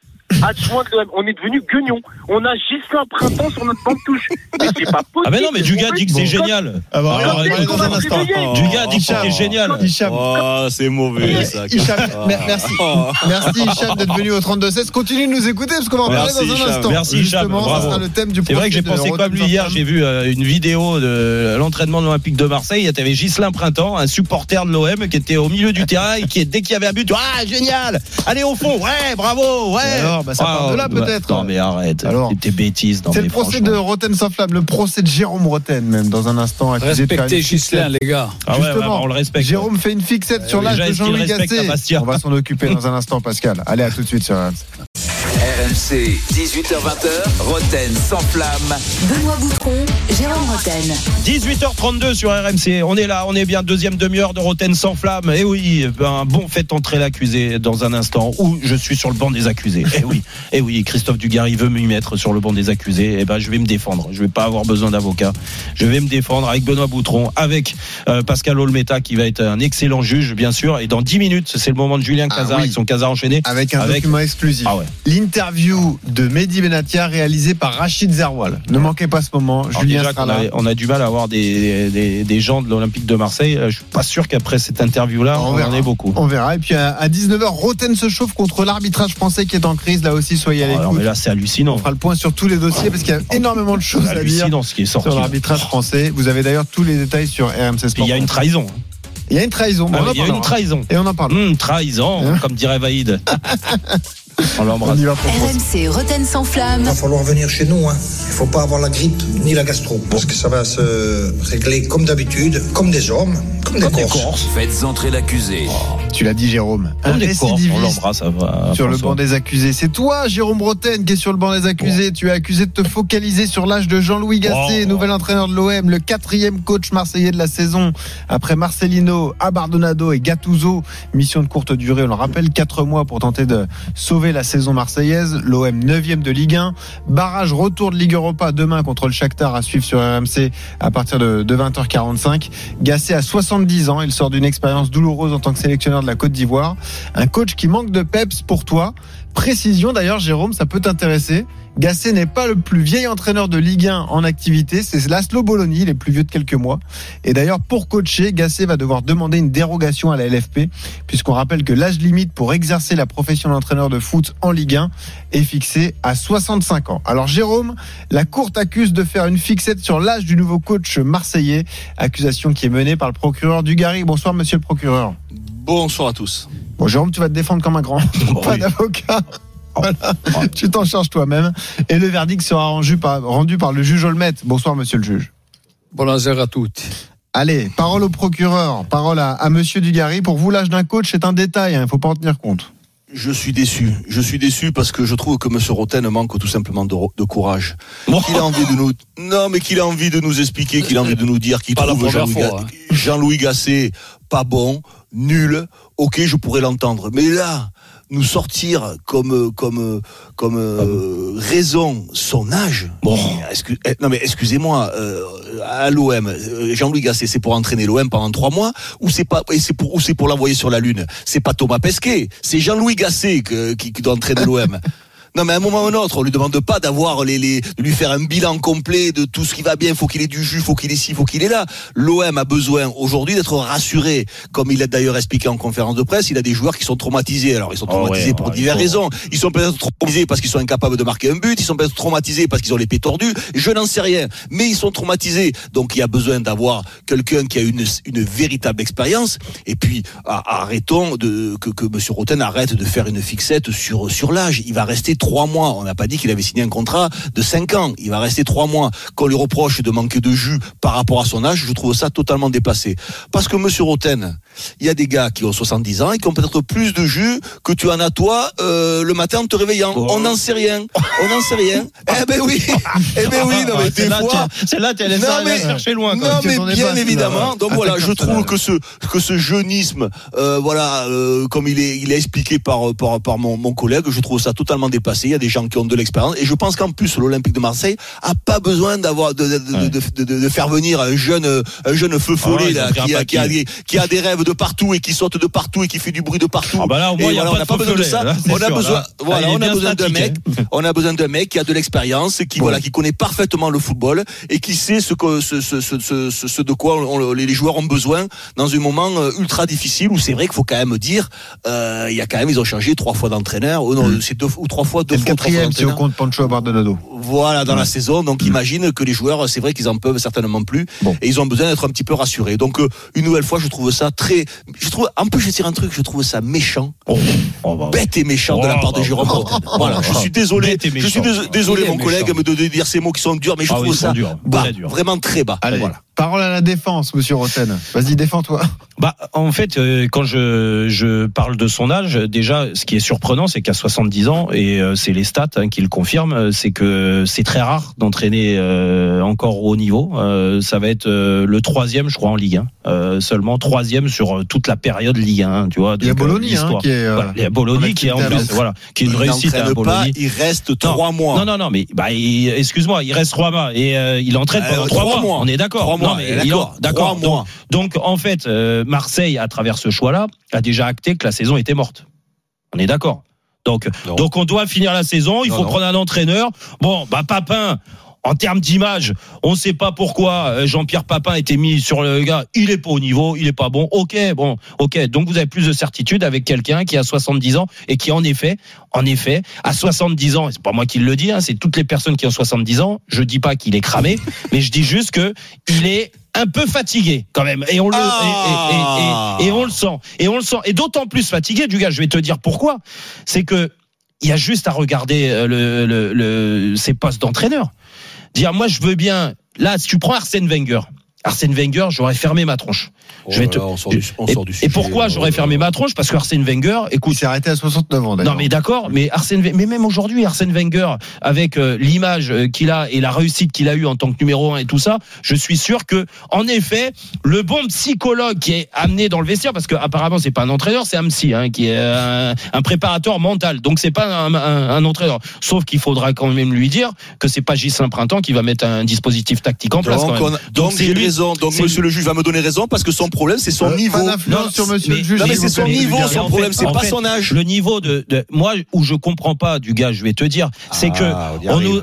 Adjoint de l'OM, on est devenu guignon. On a Gislain Printemps sur notre banc de touche. Mais c'est pas possible. Ah mais non, mais Dugas dit que c'est génial. Ah bah, Alors, dans un instant. Dugas dit que c'était génial. Oh, c'est mauvais ça. Ah. mer- merci. Oh. Merci Hicham d'être venu au 32-16. Continue de nous écouter parce qu'on va en parler dans un instant. Merci, Hicham. Justement, ça Bravo. sera le thème du C'est vrai que j'ai pensé comme lui hier. J'ai vu euh, une vidéo de l'entraînement de l'Olympique de Marseille. Tu avais Gislain Printemps, un supporter de l'OM qui était au milieu du terrain et qui, dès qu'il y avait un but, ah génial, allez au fond, ouais, bravo, ouais. Alors, bah, ça part de là, bah, peut-être. Non mais arrête, Alors, tes bêtises. C'est le procès de Roten sans flamme, le procès de Jérôme Roten même dans un instant. Respectez. Gislain, les gars. Ah ouais, ouais, Justement, bah, on le respecte. Jérôme fait une fixette sur Euh, l'âge déjà, de Jean-Louis Gasset. On va s'en occuper dans un instant, Pascal. Allez, à tout de suite sur RMC. RMC, 18h20h, Roten sans flamme. Benoît Boutron, Jérôme Roten. 18h32 sur RMC. On est là, on est bien deuxième demi-heure de Roten sans flamme. Et oui, un bon fait entrer l'accusé dans un instant où je suis sur le banc des accusés. Et oui, et oui, Christophe Dugarry veut m'y mettre sur le banc des accusés. Et ben, je vais me défendre. Je vais pas avoir besoin d'avocat. Je vais me défendre avec Benoît Boutron, avec euh, Pascal Olmeta qui va être un excellent juge, bien sûr. Et dans 10 minutes, c'est le moment de Julien Ah Cazard oui. avec son Cazard enchaîné. Avec un Avec- document exclusif. Ah ouais. L'Inter L'interview de Mehdi Benatia réalisée par Rachid Zerwal. Ne manquez pas ce moment. Alors Julien déjà sera a, on a du mal à avoir des, des, des gens de l'Olympique de Marseille. Euh, Je suis pas sûr qu'après cette interview-là, on, en ait beaucoup. On verra. Et puis à, à 19h, Roten se chauffe contre l'arbitrage français qui est en crise. Là aussi, soyez à non, l'écoute. mais là, c'est hallucinant. On fera le point sur tous les dossiers parce qu'il y a énormément de choses à dire hallucinant ce qui est sorti. sur l'arbitrage français. Vous avez d'ailleurs tous les détails sur RMC Sport. il y a une trahison. Il y a une trahison. Ah on il y a une trahison. Et on en parle. Hum, trahison, Hein comme dirait Vaïd. <laughs> on On l'embrasse. RMC Roten sans flamme. Il va falloir venir chez nous. Hein. Il faut pas avoir la grippe ni la gastro. Parce que ça va se régler comme d'habitude, comme des hommes, comme des Corses. Faites entrer l'accusé. Tu l'as dit, Jérôme. Un Comme des Corses, on l'embrasse. ça va, sur le banc des accusés. C'est toi, Jérôme Roten, qui est sur le banc des accusés. Tu es accusé de te focaliser sur l'âge de Jean-Louis Gasset, Oh. nouvel entraîneur de l'OM, le quatrième coach marseillais de la saison. Après Marcelino, Abardonado et Gattuso, mission de courte durée, on le rappelle, quatre mois pour tenter de sauver la saison marseillaise. L'OM 9e de Ligue 1. Barrage retour de Ligue Europa demain contre le Shakhtar à suivre sur RMC à partir de, de 20h45. Gasset a 70 ans. Il sort d'une expérience douloureuse en tant que sélectionneur de la Côte d'Ivoire. Un coach qui manque de peps pour toi. Précision d'ailleurs, Jérôme, ça peut t'intéresser. Gasset n'est pas le plus vieil entraîneur de Ligue 1 en activité, c'est Laszlo Bologna, il est plus vieux de quelques mois. Et d'ailleurs, pour coacher, Gasset va devoir demander une dérogation à la LFP, puisqu'on rappelle que l'âge limite pour exercer la profession d'entraîneur de foot en Ligue 1 est fixé à 65 ans. Alors Jérôme, la Cour t'accuse de faire une fixette sur l'âge du nouveau coach marseillais, accusation qui est menée par le procureur Dugarry. Bonsoir monsieur le procureur. Bonsoir à tous. Bon, Jérôme, tu vas te défendre comme un grand. Pas oui. d'avocat. Voilà. tu t'en charges toi-même. Et le verdict sera rendu par, rendu par le juge Olmet. Bonsoir, monsieur le juge. Bonjour à toutes. Allez, parole au procureur, parole à, à monsieur Dugarry. Pour vous, l'âge d'un coach, c'est un détail. Il ne faut pas en tenir compte. Je suis déçu. Je suis déçu parce que je trouve que M. Roten manque tout simplement de, de courage. Qu'il a envie de nous, non, mais qu'il a envie de nous expliquer, qu'il a envie de nous dire qu'il Pas la trouve Jean-Louis hein. Jean-Louis Gasset pas bon, nul. Ok, je pourrais l'entendre. Mais là, nous sortir comme, comme, comme euh, raison son âge. Bon. Excu- eh, non mais excusez-moi, euh, à l'OM, euh, Jean-Louis Gasset, c'est pour entraîner l'OM pendant trois mois ou c'est pas et c'est pour ou c'est pour l'envoyer sur la lune? C'est pas Thomas Pesquet, c'est Jean-Louis Gasset que- qui, qui doit entraîner l'OM. <laughs> Non mais à un moment ou un autre, on lui demande pas d'avoir les, les de lui faire un bilan complet de tout ce qui va bien. Faut qu'il ait du jus, faut qu'il ait ci, faut qu'il ait là. L'OM a besoin aujourd'hui d'être rassuré, comme il a d'ailleurs expliqué en conférence de presse. Il a des joueurs qui sont traumatisés. Alors ils sont Oh traumatisés ouais, pour ouais, diverses il faut- raisons. Ils sont peut-être traumatisés parce qu'ils sont incapables de marquer un but. Ils sont peut-être traumatisés parce qu'ils ont les pieds tordus. Je n'en sais rien, mais ils sont traumatisés. Donc il y a besoin d'avoir quelqu'un qui a une une véritable expérience. Et puis arrêtons de que, que Monsieur Roten arrête de faire une fixette sur sur l'âge. Il va rester trois mois. On n'a pas dit qu'il avait signé un contrat de cinq ans. Il va rester trois mois. Qu'on lui reproche de manquer de jus par rapport à son âge, je trouve ça totalement déplacé. Parce que Monsieur Roten, il y a des gars qui ont 70 ans et qui ont peut-être plus de jus que tu en as toi euh, le matin en te réveillant. On n'en sait rien. On n'en sait rien. <laughs> eh ben oui. Eh ben oui. Non mais des fois. t'es allé Non, ça, mais- chercher loin. Non mais es bien pas, c'est évidemment. là. Donc Ah, voilà, je c'est là. trouve que ce que ce jeunisme, euh, voilà, euh, comme il est il est expliqué par par, par mon, mon collègue, je trouve ça totalement Il y a des gens qui ont de l'expérience et je pense qu'en plus l'Olympique de Marseille a pas besoin d'avoir de, de, de, de, de- de faire venir un jeune un jeune feu follet Ah ouais, un qui a, qui, a des, qui a des rêves de partout et qui saute de partout et qui fait du bruit de partout. Ah bah là, au moins, Et il y a voilà, pas on n'a pas besoin de follet, ça. là, c'est on a sûr, besoin, là. <laughs> voilà, Ah, on a besoin d'un mec. On a besoin d'un mec qui a de l'expérience, qui voilà, qui connaît parfaitement le football et qui sait ce que ce, ce, ce, de quoi on- les joueurs ont besoin dans un moment euh, ultra difficile où c'est vrai qu'il faut quand même dire, euh, il y a quand même ils ont changé trois fois d'entraîneur, ou non, c'est deux ou trois fois deux le quatrième si on compte Pancho Abardonado. Voilà, dans la saison. Donc, imagine que les joueurs, c'est vrai qu'ils en peuvent certainement plus. Bon. Et ils ont besoin d'être un petit peu rassurés. Donc, euh, une nouvelle fois, je trouve ça très, je trouve, en plus, je vais dire un truc, je trouve ça méchant. Oh, oh, bah, Bête et méchant de la Oh, part de bah, Jérôme bah, Voilà, je suis désolé. Je suis désolé, mon collègue, de, dire ces mots qui sont durs, mais je Ah trouve ça bas, vraiment très bas. Voilà. Parole à la défense, monsieur Roten. Vas-y, défends-toi. Bah, en fait, euh, quand je, je parle de son âge, déjà, ce qui est surprenant, c'est qu'à 70 ans, et euh, c'est les stats hein, qui le confirment, euh, c'est que c'est très rare d'entraîner euh, encore au haut niveau. Euh, ça va être euh, le troisième, je crois, en Ligue 1. Euh, seulement troisième sur toute la période Ligue 1. Tu vois, Il y a Bologna, hein, qui est. euh, Voilà, il y a Bologna qui est en plus, voilà, qui est une Il réussite à pas, Bologna. il reste trois mois. Non, non, non, mais bah, excuse-moi, il reste trois mois et euh, il entraîne Euh, pendant trois, trois mois. mois. On est d'accord. Mois, Non, mais d'accord. Donc, donc, en fait, euh, Marseille, à travers ce choix-là, a déjà acté que la saison était morte. On est d'accord. Donc, Non. donc on doit finir la saison. Il Non, faut non. prendre un entraîneur. Bon, bah Papin. En termes d'image, on ne sait pas pourquoi euh, Jean-Pierre Papin a été mis sur le gars. Il est pas au niveau, il est pas bon. Ok, bon, ok. Donc vous avez plus de certitude avec quelqu'un qui a 70 ans et qui en effet, en effet, à 70 ans, c'est pas moi qui le dis, hein, c'est toutes les personnes qui ont 70 ans. Je dis pas qu'il est cramé, <laughs> mais je dis juste que il est un peu fatigué quand même et on le et- et- et- et- et on le sent et on le sent et d'autant plus fatigué du gars je vais te dire pourquoi c'est que il y a juste à regarder euh, le, le, le- ses postes d'entraîneur dire moi je veux bien. Là si tu prends Arsène Wenger Arsène Wenger j'aurais fermé ma tronche Oh je vais là te- là, on sort du- on et, sort du et sujet, pourquoi j'aurais fermé ma tronche? Parce que Arsène Wenger écoute Il s'est arrêté à 69 ans non mais d'accord, mais Arsène, Wenger- mais même aujourd'hui Arsène Wenger, avec euh, l'image euh, qu'il a et la réussite qu'il a eue en tant que numéro un et tout ça, je suis sûr que, en effet, le bon psychologue qui est amené dans le vestiaire, parce que apparemment c'est pas un entraîneur, c'est un psy, hein, qui est un, un préparateur mental, donc c'est pas un, un- un entraîneur. Sauf qu'il faudra quand même lui dire que c'est pas Gislain Printemps qui va mettre un dispositif tactique en place. Donc, quand même. on- donc c'est lui- raison. Donc monsieur le juge va me donner raison parce que son problème c'est son Euh, niveau. Pas d'influence sur monsieur mais- le juge. Non, mais c'est son niveau, son problème, c'est pas son âge. Le niveau de, moi où je comprends pas du gars, je vais te dire, c'est Ah, que on on nous,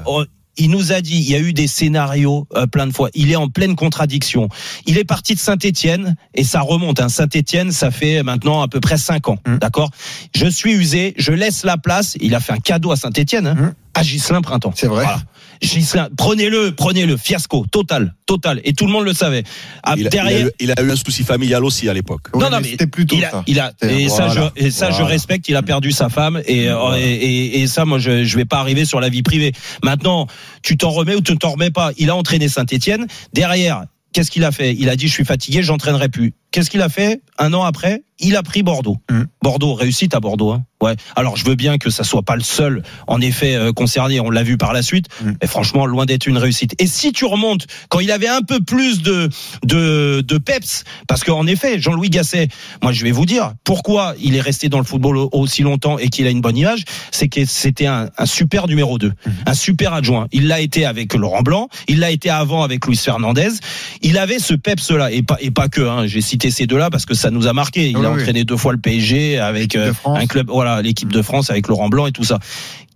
il nous a dit, il y a eu des scénarios euh, plein de fois. Il est en pleine contradiction. Il est parti de Saint-Étienne et ça remonte. Hein. Saint-Étienne, ça fait maintenant à peu près cinq ans, Hum. d'accord? Je suis usé, je laisse la place. Il a fait un cadeau à Saint-Étienne, hein, Hum. à Gislain Printemps. C'est vrai. Voilà. Gislain, prenez-le, prenez-le, fiasco total, total, et tout le monde le savait. Ah, Il a, il a derrière, eu, il a eu un souci familial aussi à l'époque. Ouais, non, non, mais c'était plutôt il a, ça. il a, et ça, je, et ça, je Voilà. respecte. Il a perdu sa femme et, euh, Voilà. et, et, et ça, moi, je, je vais pas arriver sur la vie privée. Maintenant, tu t'en remets ou tu t'en remets pas? Il a entraîné Saint-Étienne. Derrière, qu'est-ce qu'il a fait? Il a dit, je suis fatigué, j'entraînerai plus. Qu'est-ce qu'il a fait Un an après, il a pris Bordeaux. Mm. Bordeaux, réussite à Bordeaux. Hein. Ouais. Alors, je veux bien que ça soit pas le seul, en effet, euh, concerné. On l'a vu par la suite. Mm. Mais franchement, loin d'être une réussite. Et si tu remontes, quand il avait un peu plus de de, de peps, parce qu'en effet, Jean-Louis Gasset, moi, je vais vous dire pourquoi il est resté dans le football au- aussi longtemps et qu'il a une bonne image, c'est que c'était un, un super numéro 2, un super adjoint. Il l'a été avec Laurent Blanc, il l'a été avant avec Luis Fernandez. Il avait ce peps là et pas et pas que. Hein, J'ai cité ces deux là parce que ça nous a marqué. Il Oui, a oui. entraîné deux fois le PSG avec L'équipe de euh, France. un club, voilà, l'équipe de France avec Laurent Blanc et tout ça.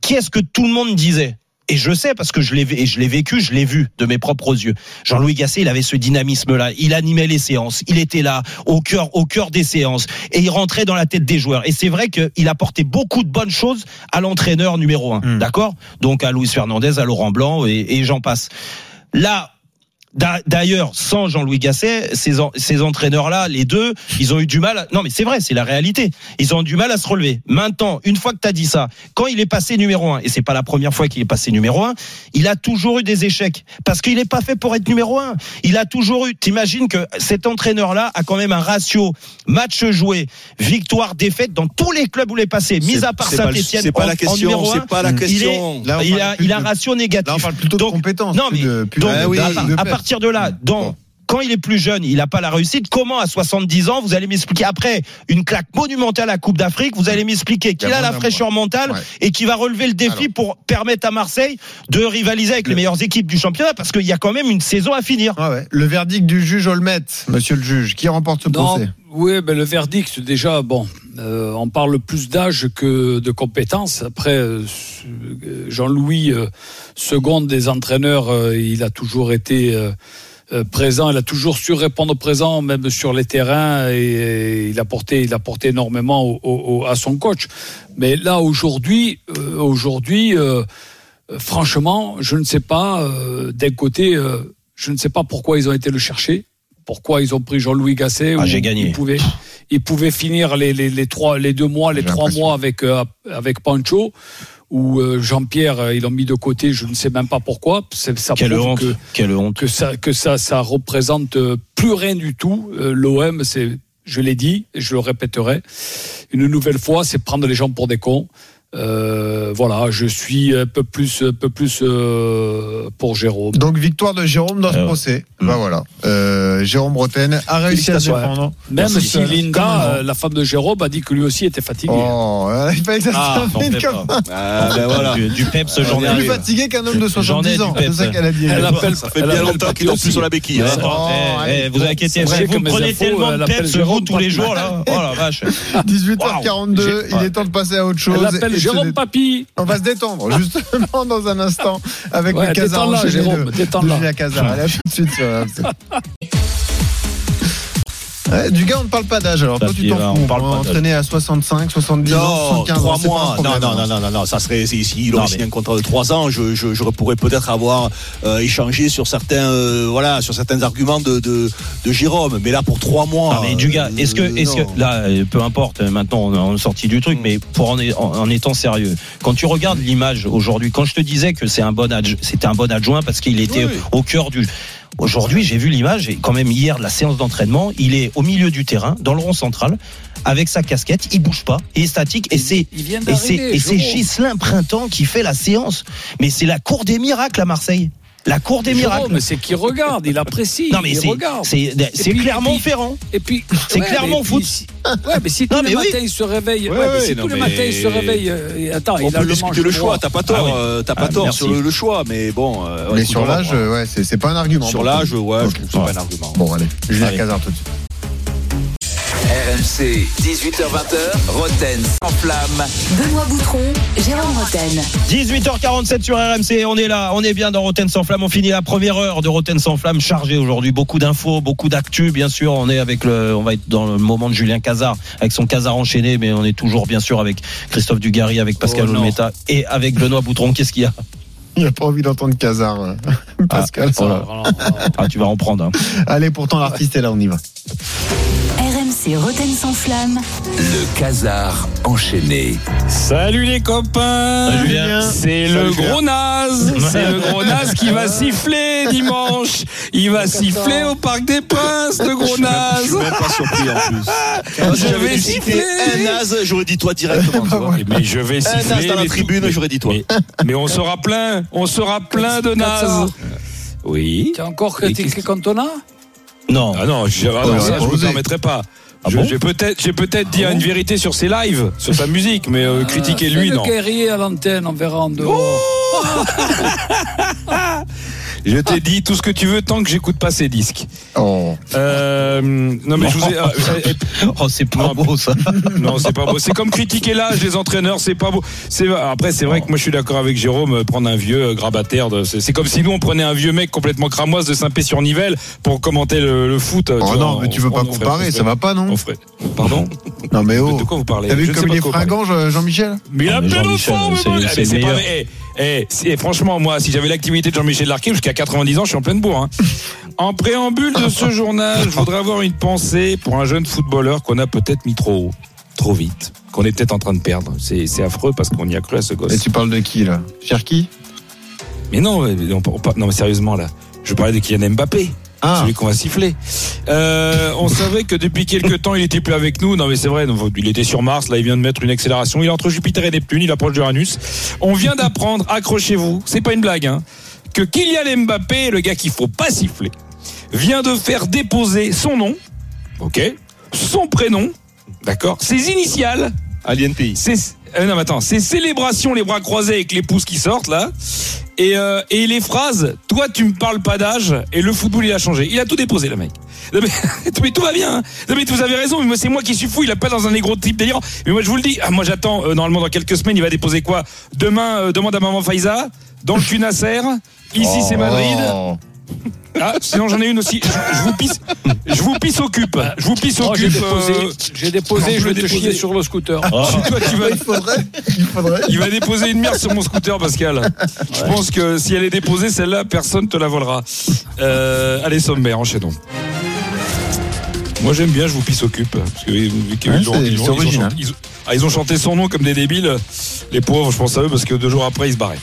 Qui est-ce que tout le monde disait? Et je sais parce que je l'ai et je l'ai vécu, je l'ai vu de mes propres yeux. Jean-Louis Gasset, il avait ce dynamisme-là. Il animait les séances. Il était là, au cœur, au cœur des séances, et il rentrait dans la tête des joueurs. Et c'est vrai qu'il apportait beaucoup de bonnes choses à l'entraîneur numéro un. Mm. D'accord? Donc à Luis Fernandez, à Laurent Blanc, et, et j'en passe. Là. D'a- D'ailleurs, sans Jean-Louis Gasset, ces, en- ces entraîneurs-là, les deux, ils ont eu du mal. À... Non, mais c'est vrai, c'est la réalité. Ils ont eu du mal à se relever. Maintenant, une fois que tu as dit ça, quand il est passé numéro un, et c'est pas la première fois qu'il est passé numéro un, il a toujours eu des échecs parce qu'il n'est pas fait pour être numéro un. Il a toujours eu. T'imagines que cet entraîneur-là a quand même un ratio match joué, victoire, défaite dans tous les clubs où il est passé, mis à part Saint-Etienne. c'est pas la question, c'est pas la Il, est- question. Là, il a, plus il a un ratio négatif. Là, on parle plutôt de Donc, compétences. non, mais de, plus donc, Ah oui, à, à. Partir de là, dans, quand il est plus jeune, il n'a pas la réussite. Comment à 70 ans, vous allez m'expliquer après une claque monumentale à la Coupe d'Afrique, vous allez m'expliquer qu'il a la fraîcheur mentale Ouais. et qui va relever le défi Alors. pour permettre à Marseille de rivaliser avec les meilleures équipes du championnat parce qu'il y a quand même une saison à finir. Ah ouais. Le verdict du juge Olmet, monsieur le juge, qui remporte ce Non, procès oui, ben le verdict, déjà, bon, euh, on parle plus d'âge que de compétences. Après, euh, Jean-Louis, euh, second des entraîneurs, euh, il a toujours été présent, il a toujours su répondre présent, même sur les terrains, et, il a porté, il a porté énormément au- au- à son coach. Mais là, aujourd'hui, euh, aujourd'hui, euh, euh, franchement, je ne sais pas. euh, D'un côté, euh, je ne sais pas pourquoi ils ont été le chercher, pourquoi ils ont pris Jean-Louis Gasset. Ah, où j'ai gagné. Ils pouvaient, ils pouvaient finir les, les, les trois, les deux mois, les trois mois avec euh, avec Pancho. Ou euh, Jean-Pierre, euh, ils l'ont mis de côté, je ne sais même pas pourquoi. Ça Quelle honte, que, quelle honte. que ça que ça ça représente euh, plus rien du tout. L'OM, c'est, je l'ai dit, et je le répéterai une nouvelle fois, c'est prendre les gens pour des cons. Euh, voilà, je suis un peu plus, un peu plus euh, pour Jérôme. Donc victoire de Jérôme dans ce Alors. procès. Mm. Bah voilà. Euh, Jérôme Roten a réussi à se défendre. Même ce- si Linda, euh, la femme de Jérôme, a dit que lui aussi était fatigué. Oh, il fallait que ça Ah, se termine comme. Ah, ben voilà. Du, Elle j'en ai est plus fatigué qu'un homme de J'en ai 70 du ans. C'est ça qu'elle a dit. Elle appelle, Ça fait elle bien longtemps qu'il dort aussi. plus sur la béquille. hein. Oh, eh, eh, vous inquiétez, c'est vrai vous prenez tellement elle de vous tous les jours là. Oh la vache. <laughs> 18h42, il est temps de passer à autre chose. Jérôme Papy. On va se détendre justement dans un instant avec Ouais, le casar Jérôme, détends-la. Allez, à tout de suite sur. <laughs> Ouais, du gars, on ne parle pas d'âge. Alors, Ça toi, tu t'en fous. on parle pas d'âge. entraîné à 65, 70 ans, Non, 75 ans. trois c'est pas un mois. Non, problème. non, non, non, non, non, ça serait si, si aurait mais- signé un contrat de trois ans, je, je, je pourrais peut-être avoir euh, échangé sur certains, euh, voilà, sur certains arguments de, de, de Jérôme. Mais là, pour trois mois. Non mais du gars, est-ce que, euh, est-ce que non. là, euh, peu importe, euh, maintenant on est- sorti du truc, mais pour en, en- en étant sérieux, quand tu regardes l'image aujourd'hui, quand je te disais que c'est un bon adj- c'était un bon adjoint parce qu'il était Oui. au cœur du. Aujourd'hui, j'ai vu l'image et quand même hier de la séance d'entraînement, il est au milieu du terrain, dans le rond central, avec sa casquette, il bouge pas, il est statique et c'est et c'est. Ghislain Printemps qui fait la séance. Mais c'est la cour des miracles à Marseille. La cour des Jérôme, miracles. mais c'est qu'il regarde, il apprécie. Non mais il c'est regarde. c'est clairement et puis- Ferrand. Et puis, C'est ouais, clairement foot. si- Ouais, mais si <laughs> tous Non, les oui. matins il se réveille, Ouais, ouais, mais si non, tous les matins il se réveille, euh, attends, On il a peut le discuter le choix, t'as pas tort, Ah oui. euh, t'as pas Ah, tort merci. sur le, le choix, mais bon. euh, Mais écoute, sur l'âge, euh, ouais, c'est pas un argument. sur l'âge, ouais, c'est pas un argument. Bon, allez, Julien. Cazard tout de suite. RMC, 18h20h, Roten sans flamme. Benoît Boutron, Jérôme Roten. 18h47 sur RMC, on est là, on est bien dans Roten sans flamme, on finit la première heure de Roten sans flamme chargée aujourd'hui, beaucoup d'infos, beaucoup d'actu bien sûr, on est avec le on va être dans le moment de Julien Cazard avec son Cazard enchaîné mais on est toujours bien sûr avec Christophe Dugarry, avec Pascal Oh. Olmeta et avec Benoît Boutron, qu'est-ce qu'il y a? Il n'a pas envie d'entendre Cazard, euh, <laughs> Pascal. Voilà. Ah tu vas en prendre hein. Allez, pourtant, l'artiste est là, on y va. RMC Roten sans flamme. Le casar enchaîné. Salut les copains. C'est le gros naze C'est le gros naze qui va siffler dimanche Il va siffler au Parc des Princes, le gros Je suis naze même pas surpris en plus. <laughs> Je vais siffler un naze, j'aurais dit toi directement. vois. Mais je vais Un siffler naze dans la mais- tribune, j'aurais dit toi. mais, mais on sera plein On sera plein de nazes Oui Tu as encore critiqué Cantona? Non. Ah non, je, ah non, ça, je me permettrai pas. Ah bon j'ai peut-être, j'ai peut-être dit une vérité sur ses lives, sur sa musique, mais euh, critiquer Ah, Fais lui, le non. guerrier à l'antenne, on verra en dehors. <laughs> <laughs> Je t'ai dit tout ce que tu veux tant que j'écoute pas ses disques. Oh. Euh, non mais je vous ai, euh, Oh c'est pas Non, beau ça. <laughs> non c'est pas beau. C'est comme critiquer l'âge des entraîneurs, c'est pas beau. C'est après c'est vrai que moi je suis d'accord avec Jérôme. euh, Prendre un vieux euh, grabataire, de- c'est c'est comme si nous on prenait un vieux mec complètement cramoise de Saint-Pé-sur-Nivelle pour commenter le, le foot. Oh vois, non, on- mais tu veux pas comparer, on ça va pas, non on ferait- Pardon Non, mais oh. De quoi vous parlez T'as vu comme il est fringant, Jean- Jean-Michel? Mais il a plein de forme, c'est- meilleur. eh, eh, franchement, moi, si j'avais l'activité de Jean-Michel Larquet jusqu'à 90 ans, je suis en pleine bourre. hein. En préambule de ce journal, je voudrais avoir une pensée pour un jeune footballeur qu'on a peut-être mis trop haut, trop vite, qu'on est peut-être en train de perdre. C'est affreux parce qu'on y a cru à ce gosse. Et tu parles de qui, là? Cherki? Mais non, mais on- on- non, mais sérieusement là, je parlais de Kylian Mbappé. Ah. Celui qu'on va siffler. Euh, on savait que depuis quelques temps, il était plus avec nous. Non, mais c'est vrai. Il était sur Mars. Là, il vient de mettre une accélération. Il est entre Jupiter et Neptune. Il approche d'Uranus. On vient d'apprendre, accrochez-vous, c'est pas une blague, hein, que Kylian Mbappé, le gars qu'il faut pas siffler, vient de faire déposer son nom, ok, son prénom, d'accord, ses initiales Alien Pays. Euh, non mais attends, c'est célébration les bras croisés avec les pouces qui sortent là. Et, euh, et les phrases, toi tu me parles pas d'âge et le football il a changé. Il a tout déposé le mec. <laughs> Non, mais, mais tout va bien. hein. Non, mais vous avez raison, mais c'est moi qui suis fou, il a pas dans un négro type délirant. Mais moi je vous le dis, ah, moi j'attends euh, normalement dans quelques semaines, il va déposer quoi? Demain, demande à maman Faiza, dans le cul Nasser, ici c'est Madrid. Ah, sinon j'en ai une aussi. Je, je vous pisse, je vous pisse occupe. Je vous pisse Oh, j'ai occupe. déposé, j'ai déposé, je vais te déposer. chier sur le scooter. toi vas Il faudrait. Il faudrait. il va déposer une merde sur mon scooter, Pascal. Je pense que si elle est déposée, celle-là, personne te la volera. Euh, allez, sommaire, enchaînons. Moi, j'aime bien, je vous pisse occupe. Parce que, vu qu'ils Ouais, ont- c'est- ils ont- c'est ils ont original. chanté- ils ont- ah, ils ont chanté son nom comme des débiles. Les pauvres, je pense à eux, parce que deux jours après, ils se barraient.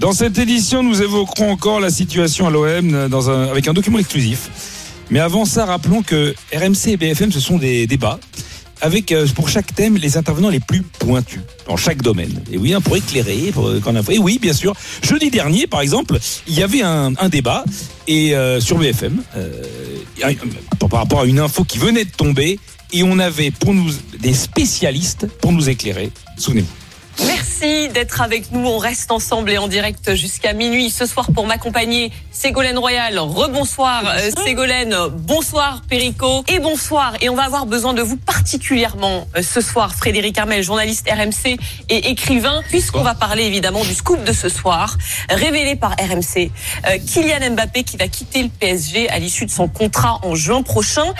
Dans cette édition, nous évoquerons encore la situation à l'OM dans un- avec un document exclusif. Mais avant ça, rappelons que RMC et BFM, ce sont des débats. avec euh, pour chaque thème les intervenants les plus pointus dans chaque domaine. Et oui, hein, pour éclairer, pour, euh, Et oui, bien sûr. Jeudi dernier, par exemple, il y avait un, un débat et euh, sur BFM euh, par rapport à une info qui venait de tomber et on avait pour nous des spécialistes pour nous éclairer. Souvenez-vous. Merci d'être avec nous. On reste ensemble et en direct jusqu'à minuit ce soir pour m'accompagner. Ségolène Royal, rebonsoir euh, Ségolène, bonsoir Perico et bonsoir. Et on va avoir besoin de vous particulièrement euh, ce soir, Frédéric Armel, journaliste RMC et écrivain, puisqu'on va parler évidemment du scoop de ce soir, révélé par RMC. Euh, Kylian Mbappé qui va quitter le PSG à l'issue de son contrat en juin prochain.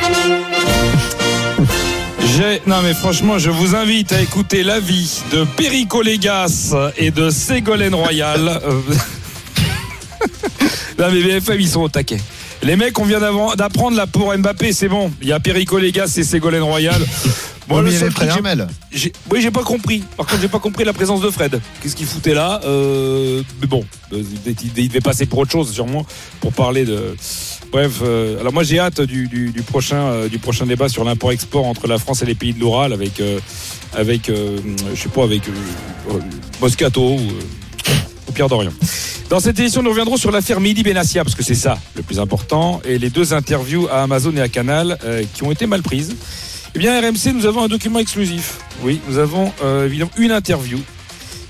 J'ai- Non mais franchement, je vous invite à écouter l'avis de Perico Légas et de Ségolène Royal. Euh, <laughs> non mais BFM, ils sont au taquet. Les mecs, on vient d'apprendre là pour Mbappé, c'est bon. Il y a Perico Légas et Ségolène Royal. Bon, mais il y seul truc, j'ai- Oui, j'ai pas compris. Par contre, j'ai pas compris la présence de Fred. Qu'est-ce qu'il foutait là? Euh, Mais bon, euh, il devait passer pour autre chose, sûrement, pour parler de. Bref, euh, alors moi j'ai hâte du, prochain, euh, du prochain débat sur l'import-export entre la France et les pays de l'Oural avec, euh, avec je sais pas, avec Moscato ou, ou Pierre Dorian. Dans cette édition, nous reviendrons sur l'affaire Midi Benassia, parce que c'est ça le plus important, et les deux interviews à Amazon et à Canal qui ont été mal prises. Eh bien, RMC, nous avons un document exclusif. Oui, nous avons évidemment une interview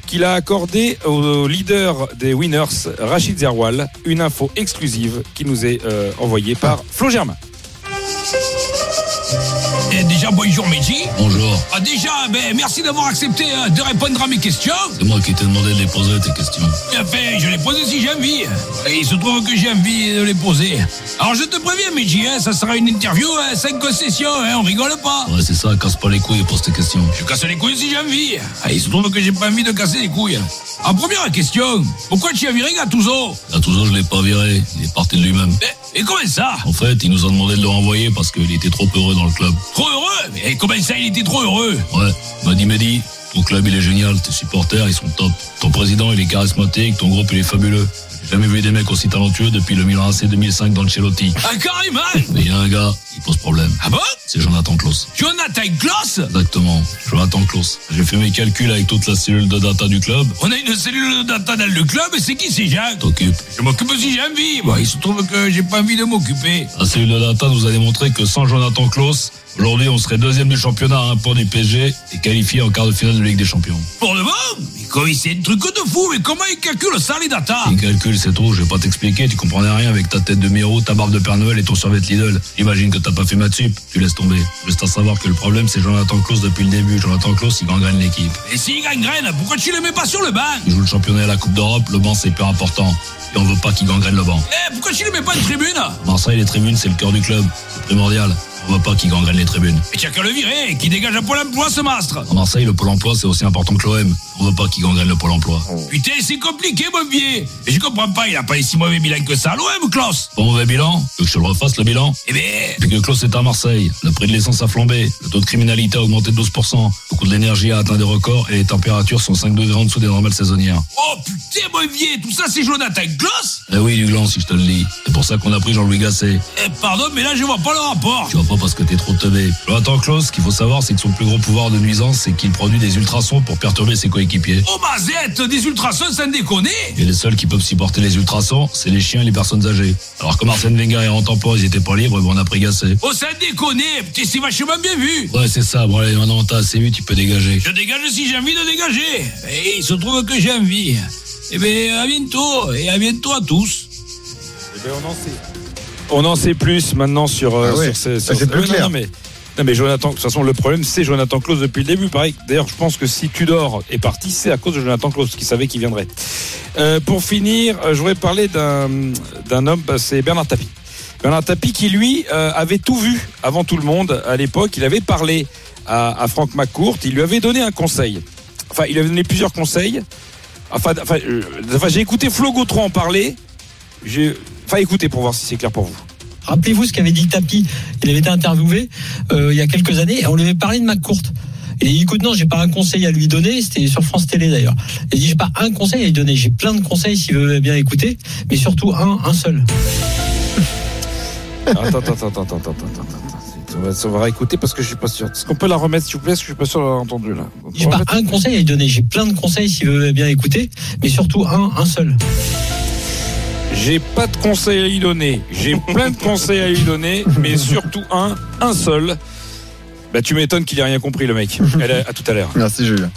qu'il a accordée au leader des Winners, Rachid Zerwal, une info exclusive qui nous est euh, envoyée par Flo Germain. Déjà, bonjour Meiji. Bonjour. Ah, déjà, ben, merci d'avoir accepté euh, de répondre à mes questions. C'est moi qui t'ai demandé de les poser tes questions. Bien fait, je les pose si j'ai envie. Et il se trouve que j'ai envie de les poser. Alors je te préviens, Meiji, hein, ça sera une interview, hein, cinq concessions, hein, on rigole pas. Ouais, c'est ça, casse pas les couilles pose tes questions. Je casse les couilles si j'ai envie. Ah, il se trouve que j'ai pas envie de casser les couilles. En première question, pourquoi tu as viré Gattuso? Gattuso, je l'ai pas viré. Il est parti de lui-même. Et comment ça? En fait, il nous a demandé de le renvoyer parce qu'il était trop heureux dans le club. Trop heureux Mais comment ça, il était trop heureux Ouais, il m'a dit Mehdi, ton club il est génial, tes supporters ils sont top. Ton président il est charismatique, ton groupe il est fabuleux. J'ai jamais vu des mecs aussi talentueux depuis le Milan AC 2005 dans le Celotti. Ah, carrément Mais il y a un gars, il pose problème. Ah bon? C'est Jonathan Klaus. Jonathan Kloss Exactement, Jonathan Klaus. J'ai fait mes calculs avec toute la cellule de data du club. On a une cellule de data dans le club, et c'est qui c'est Jacques? T'occupe. Je m'occupe si j'ai envie. Bon, il se trouve que j'ai pas envie de m'occuper. La cellule de data nous a démontré que sans Jonathan Klaus, aujourd'hui on serait deuxième du championnat à un point du PSG et qualifié en quart de finale de Ligue des Champions. Pour le comment c'est un truc de fou, mais comment il calcule ça, les data Les calculs, c'est tout, je vais pas t'expliquer, tu comprenais rien avec ta tête de Miro, ta barbe de Père Noël et ton survêt Lidl. Imagine que t'as pas fait maths sup, tu laisses tomber. Juste à savoir que le problème c'est Jonathan Klaus depuis le début. Jonathan Klaus, il gangrène l'équipe. Et s'il gangrène, pourquoi tu le mets pas sur le banc? Il joue le championnat et la Coupe d'Europe, le banc c'est hyper important. Et on veut pas qu'il gangrène le banc. Eh, pourquoi tu le mets pas une tribune? À Marseille, les tribunes, c'est le cœur du club. C'est primordial. On veut pas qu'il gangrène les tribunes. Tu as qu'à le virer, qui dégage un pôle emploi ce mastre À Marseille, le pôle emploi, c'est aussi important que l'OM. On veut pas qu'il gangrène le pôle emploi. Putain, c'est compliqué, mon Et je comprends pas, il a pas les si mauvais bilan que ça à l'OM, Klaus Bon mauvais bilan Tu veux que je te le refasse le bilan Eh ben, Depuis que Klaus est à Marseille, le prix de l'essence a flambé, le taux de criminalité a augmenté de 12%, le coût de l'énergie a atteint des records et les températures sont 5 degrés en dessous des normales saisonnières. oh putain, mon tout ça c'est Jonathan Klaus Eh oui, du gland, si je te le dis. C'est pour ça qu'on a pris Jean-Louis Gasset. Eh, pardon, mais là je vois pas le rapport Tu vois pas parce que t'es trop teubé. Jonathan Klaus, ce qu'il faut savoir, c'est que son plus gros pouvoir de nuisance, c'est qu'il produit des ultrasons pour perturber ses coéquipiers. Oh mazette, des ultrasons sans déconner Et les seuls qui peuvent supporter les ultrasons, c'est les chiens et les personnes âgées. Alors comme Arsène Wenger est en tempo, ils étaient pas libres, bon, on a pris Gasset. Oh sans déconner, putain c'est vachement bien vu Ouais, c'est ça. Bon, allez, maintenant t'as assez vu, tu peux dégager. Je dégage si j'ai envie de dégager Et il se trouve que j'ai envie Eh ben à bientôt, et à bientôt à tous Eh ben, on en sait. On en sait plus maintenant sur, euh, Ah ouais, sur ces. sur- c'est plus non, mais, non, mais Jonathan, de toute façon, le problème, c'est Jonathan Klaus depuis le début. Pareil. D'ailleurs, je pense que si Tudor est parti, c'est à cause de Jonathan Klaus, qui savait qu'il viendrait. Euh, pour finir, euh, je voudrais parler d'un d'un homme, bah, c'est Bernard Tapie. Bernard Tapie qui, lui, euh, avait tout vu avant tout le monde à l'époque. Il avait parlé à, à Franck McCourt. Il lui avait donné un conseil. Enfin, il lui avait donné plusieurs conseils. Enfin, enfin, euh, enfin, j'ai écouté Flo Gautreau en parler. J'ai, enfin, écoutez pour voir si c'est clair pour vous. Rappelez-vous ce qu'avait dit Tapi. Il avait été interviewé euh, il y a quelques années et on lui avait parlé de McCourt. Et il dit, écoute, non, j'ai pas un conseil à lui donner. C'était sur France Télé d'ailleurs. Il dit, j'ai pas un conseil à lui donner. J'ai plein de conseils s'il veut bien écouter, mais surtout un, un seul. Attends, attends, attends, attends, attends, attends, attends. On va, on va réécouter parce que je suis pas sûr. Est-ce qu'on peut la remettre, s'il vous plaît Parce que je suis pas sûr d'avoir entendu là. J'ai pas un conseil à lui donner. J'ai plein de conseils s'il veut bien écouter, mais surtout un, un seul. J'ai pas de conseils à lui donner. J'ai plein de conseils à lui donner, mais surtout un, un seul. Bah, tu m'étonnes qu'il ait rien compris, le mec. Allez, à tout à l'heure. Merci, Julien.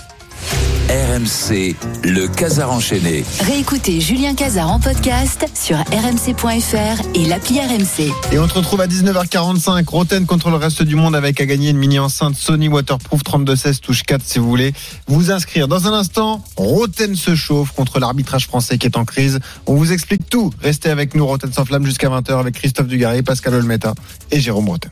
RMC, le Casar enchaîné. Réécoutez Julien Cazard en podcast sur rmc.fr et l'appli RMC. Et on se retrouve à 19h45. Roten contre le reste du monde avec à gagner une mini enceinte Sony Waterproof 3216 touche 4 si vous voulez vous inscrire. Dans un instant, Roten se chauffe contre l'arbitrage français qui est en crise. On vous explique tout. Restez avec nous, Roten sans flamme jusqu'à 20h avec Christophe Dugarry, Pascal Olmeta et Jérôme Roten.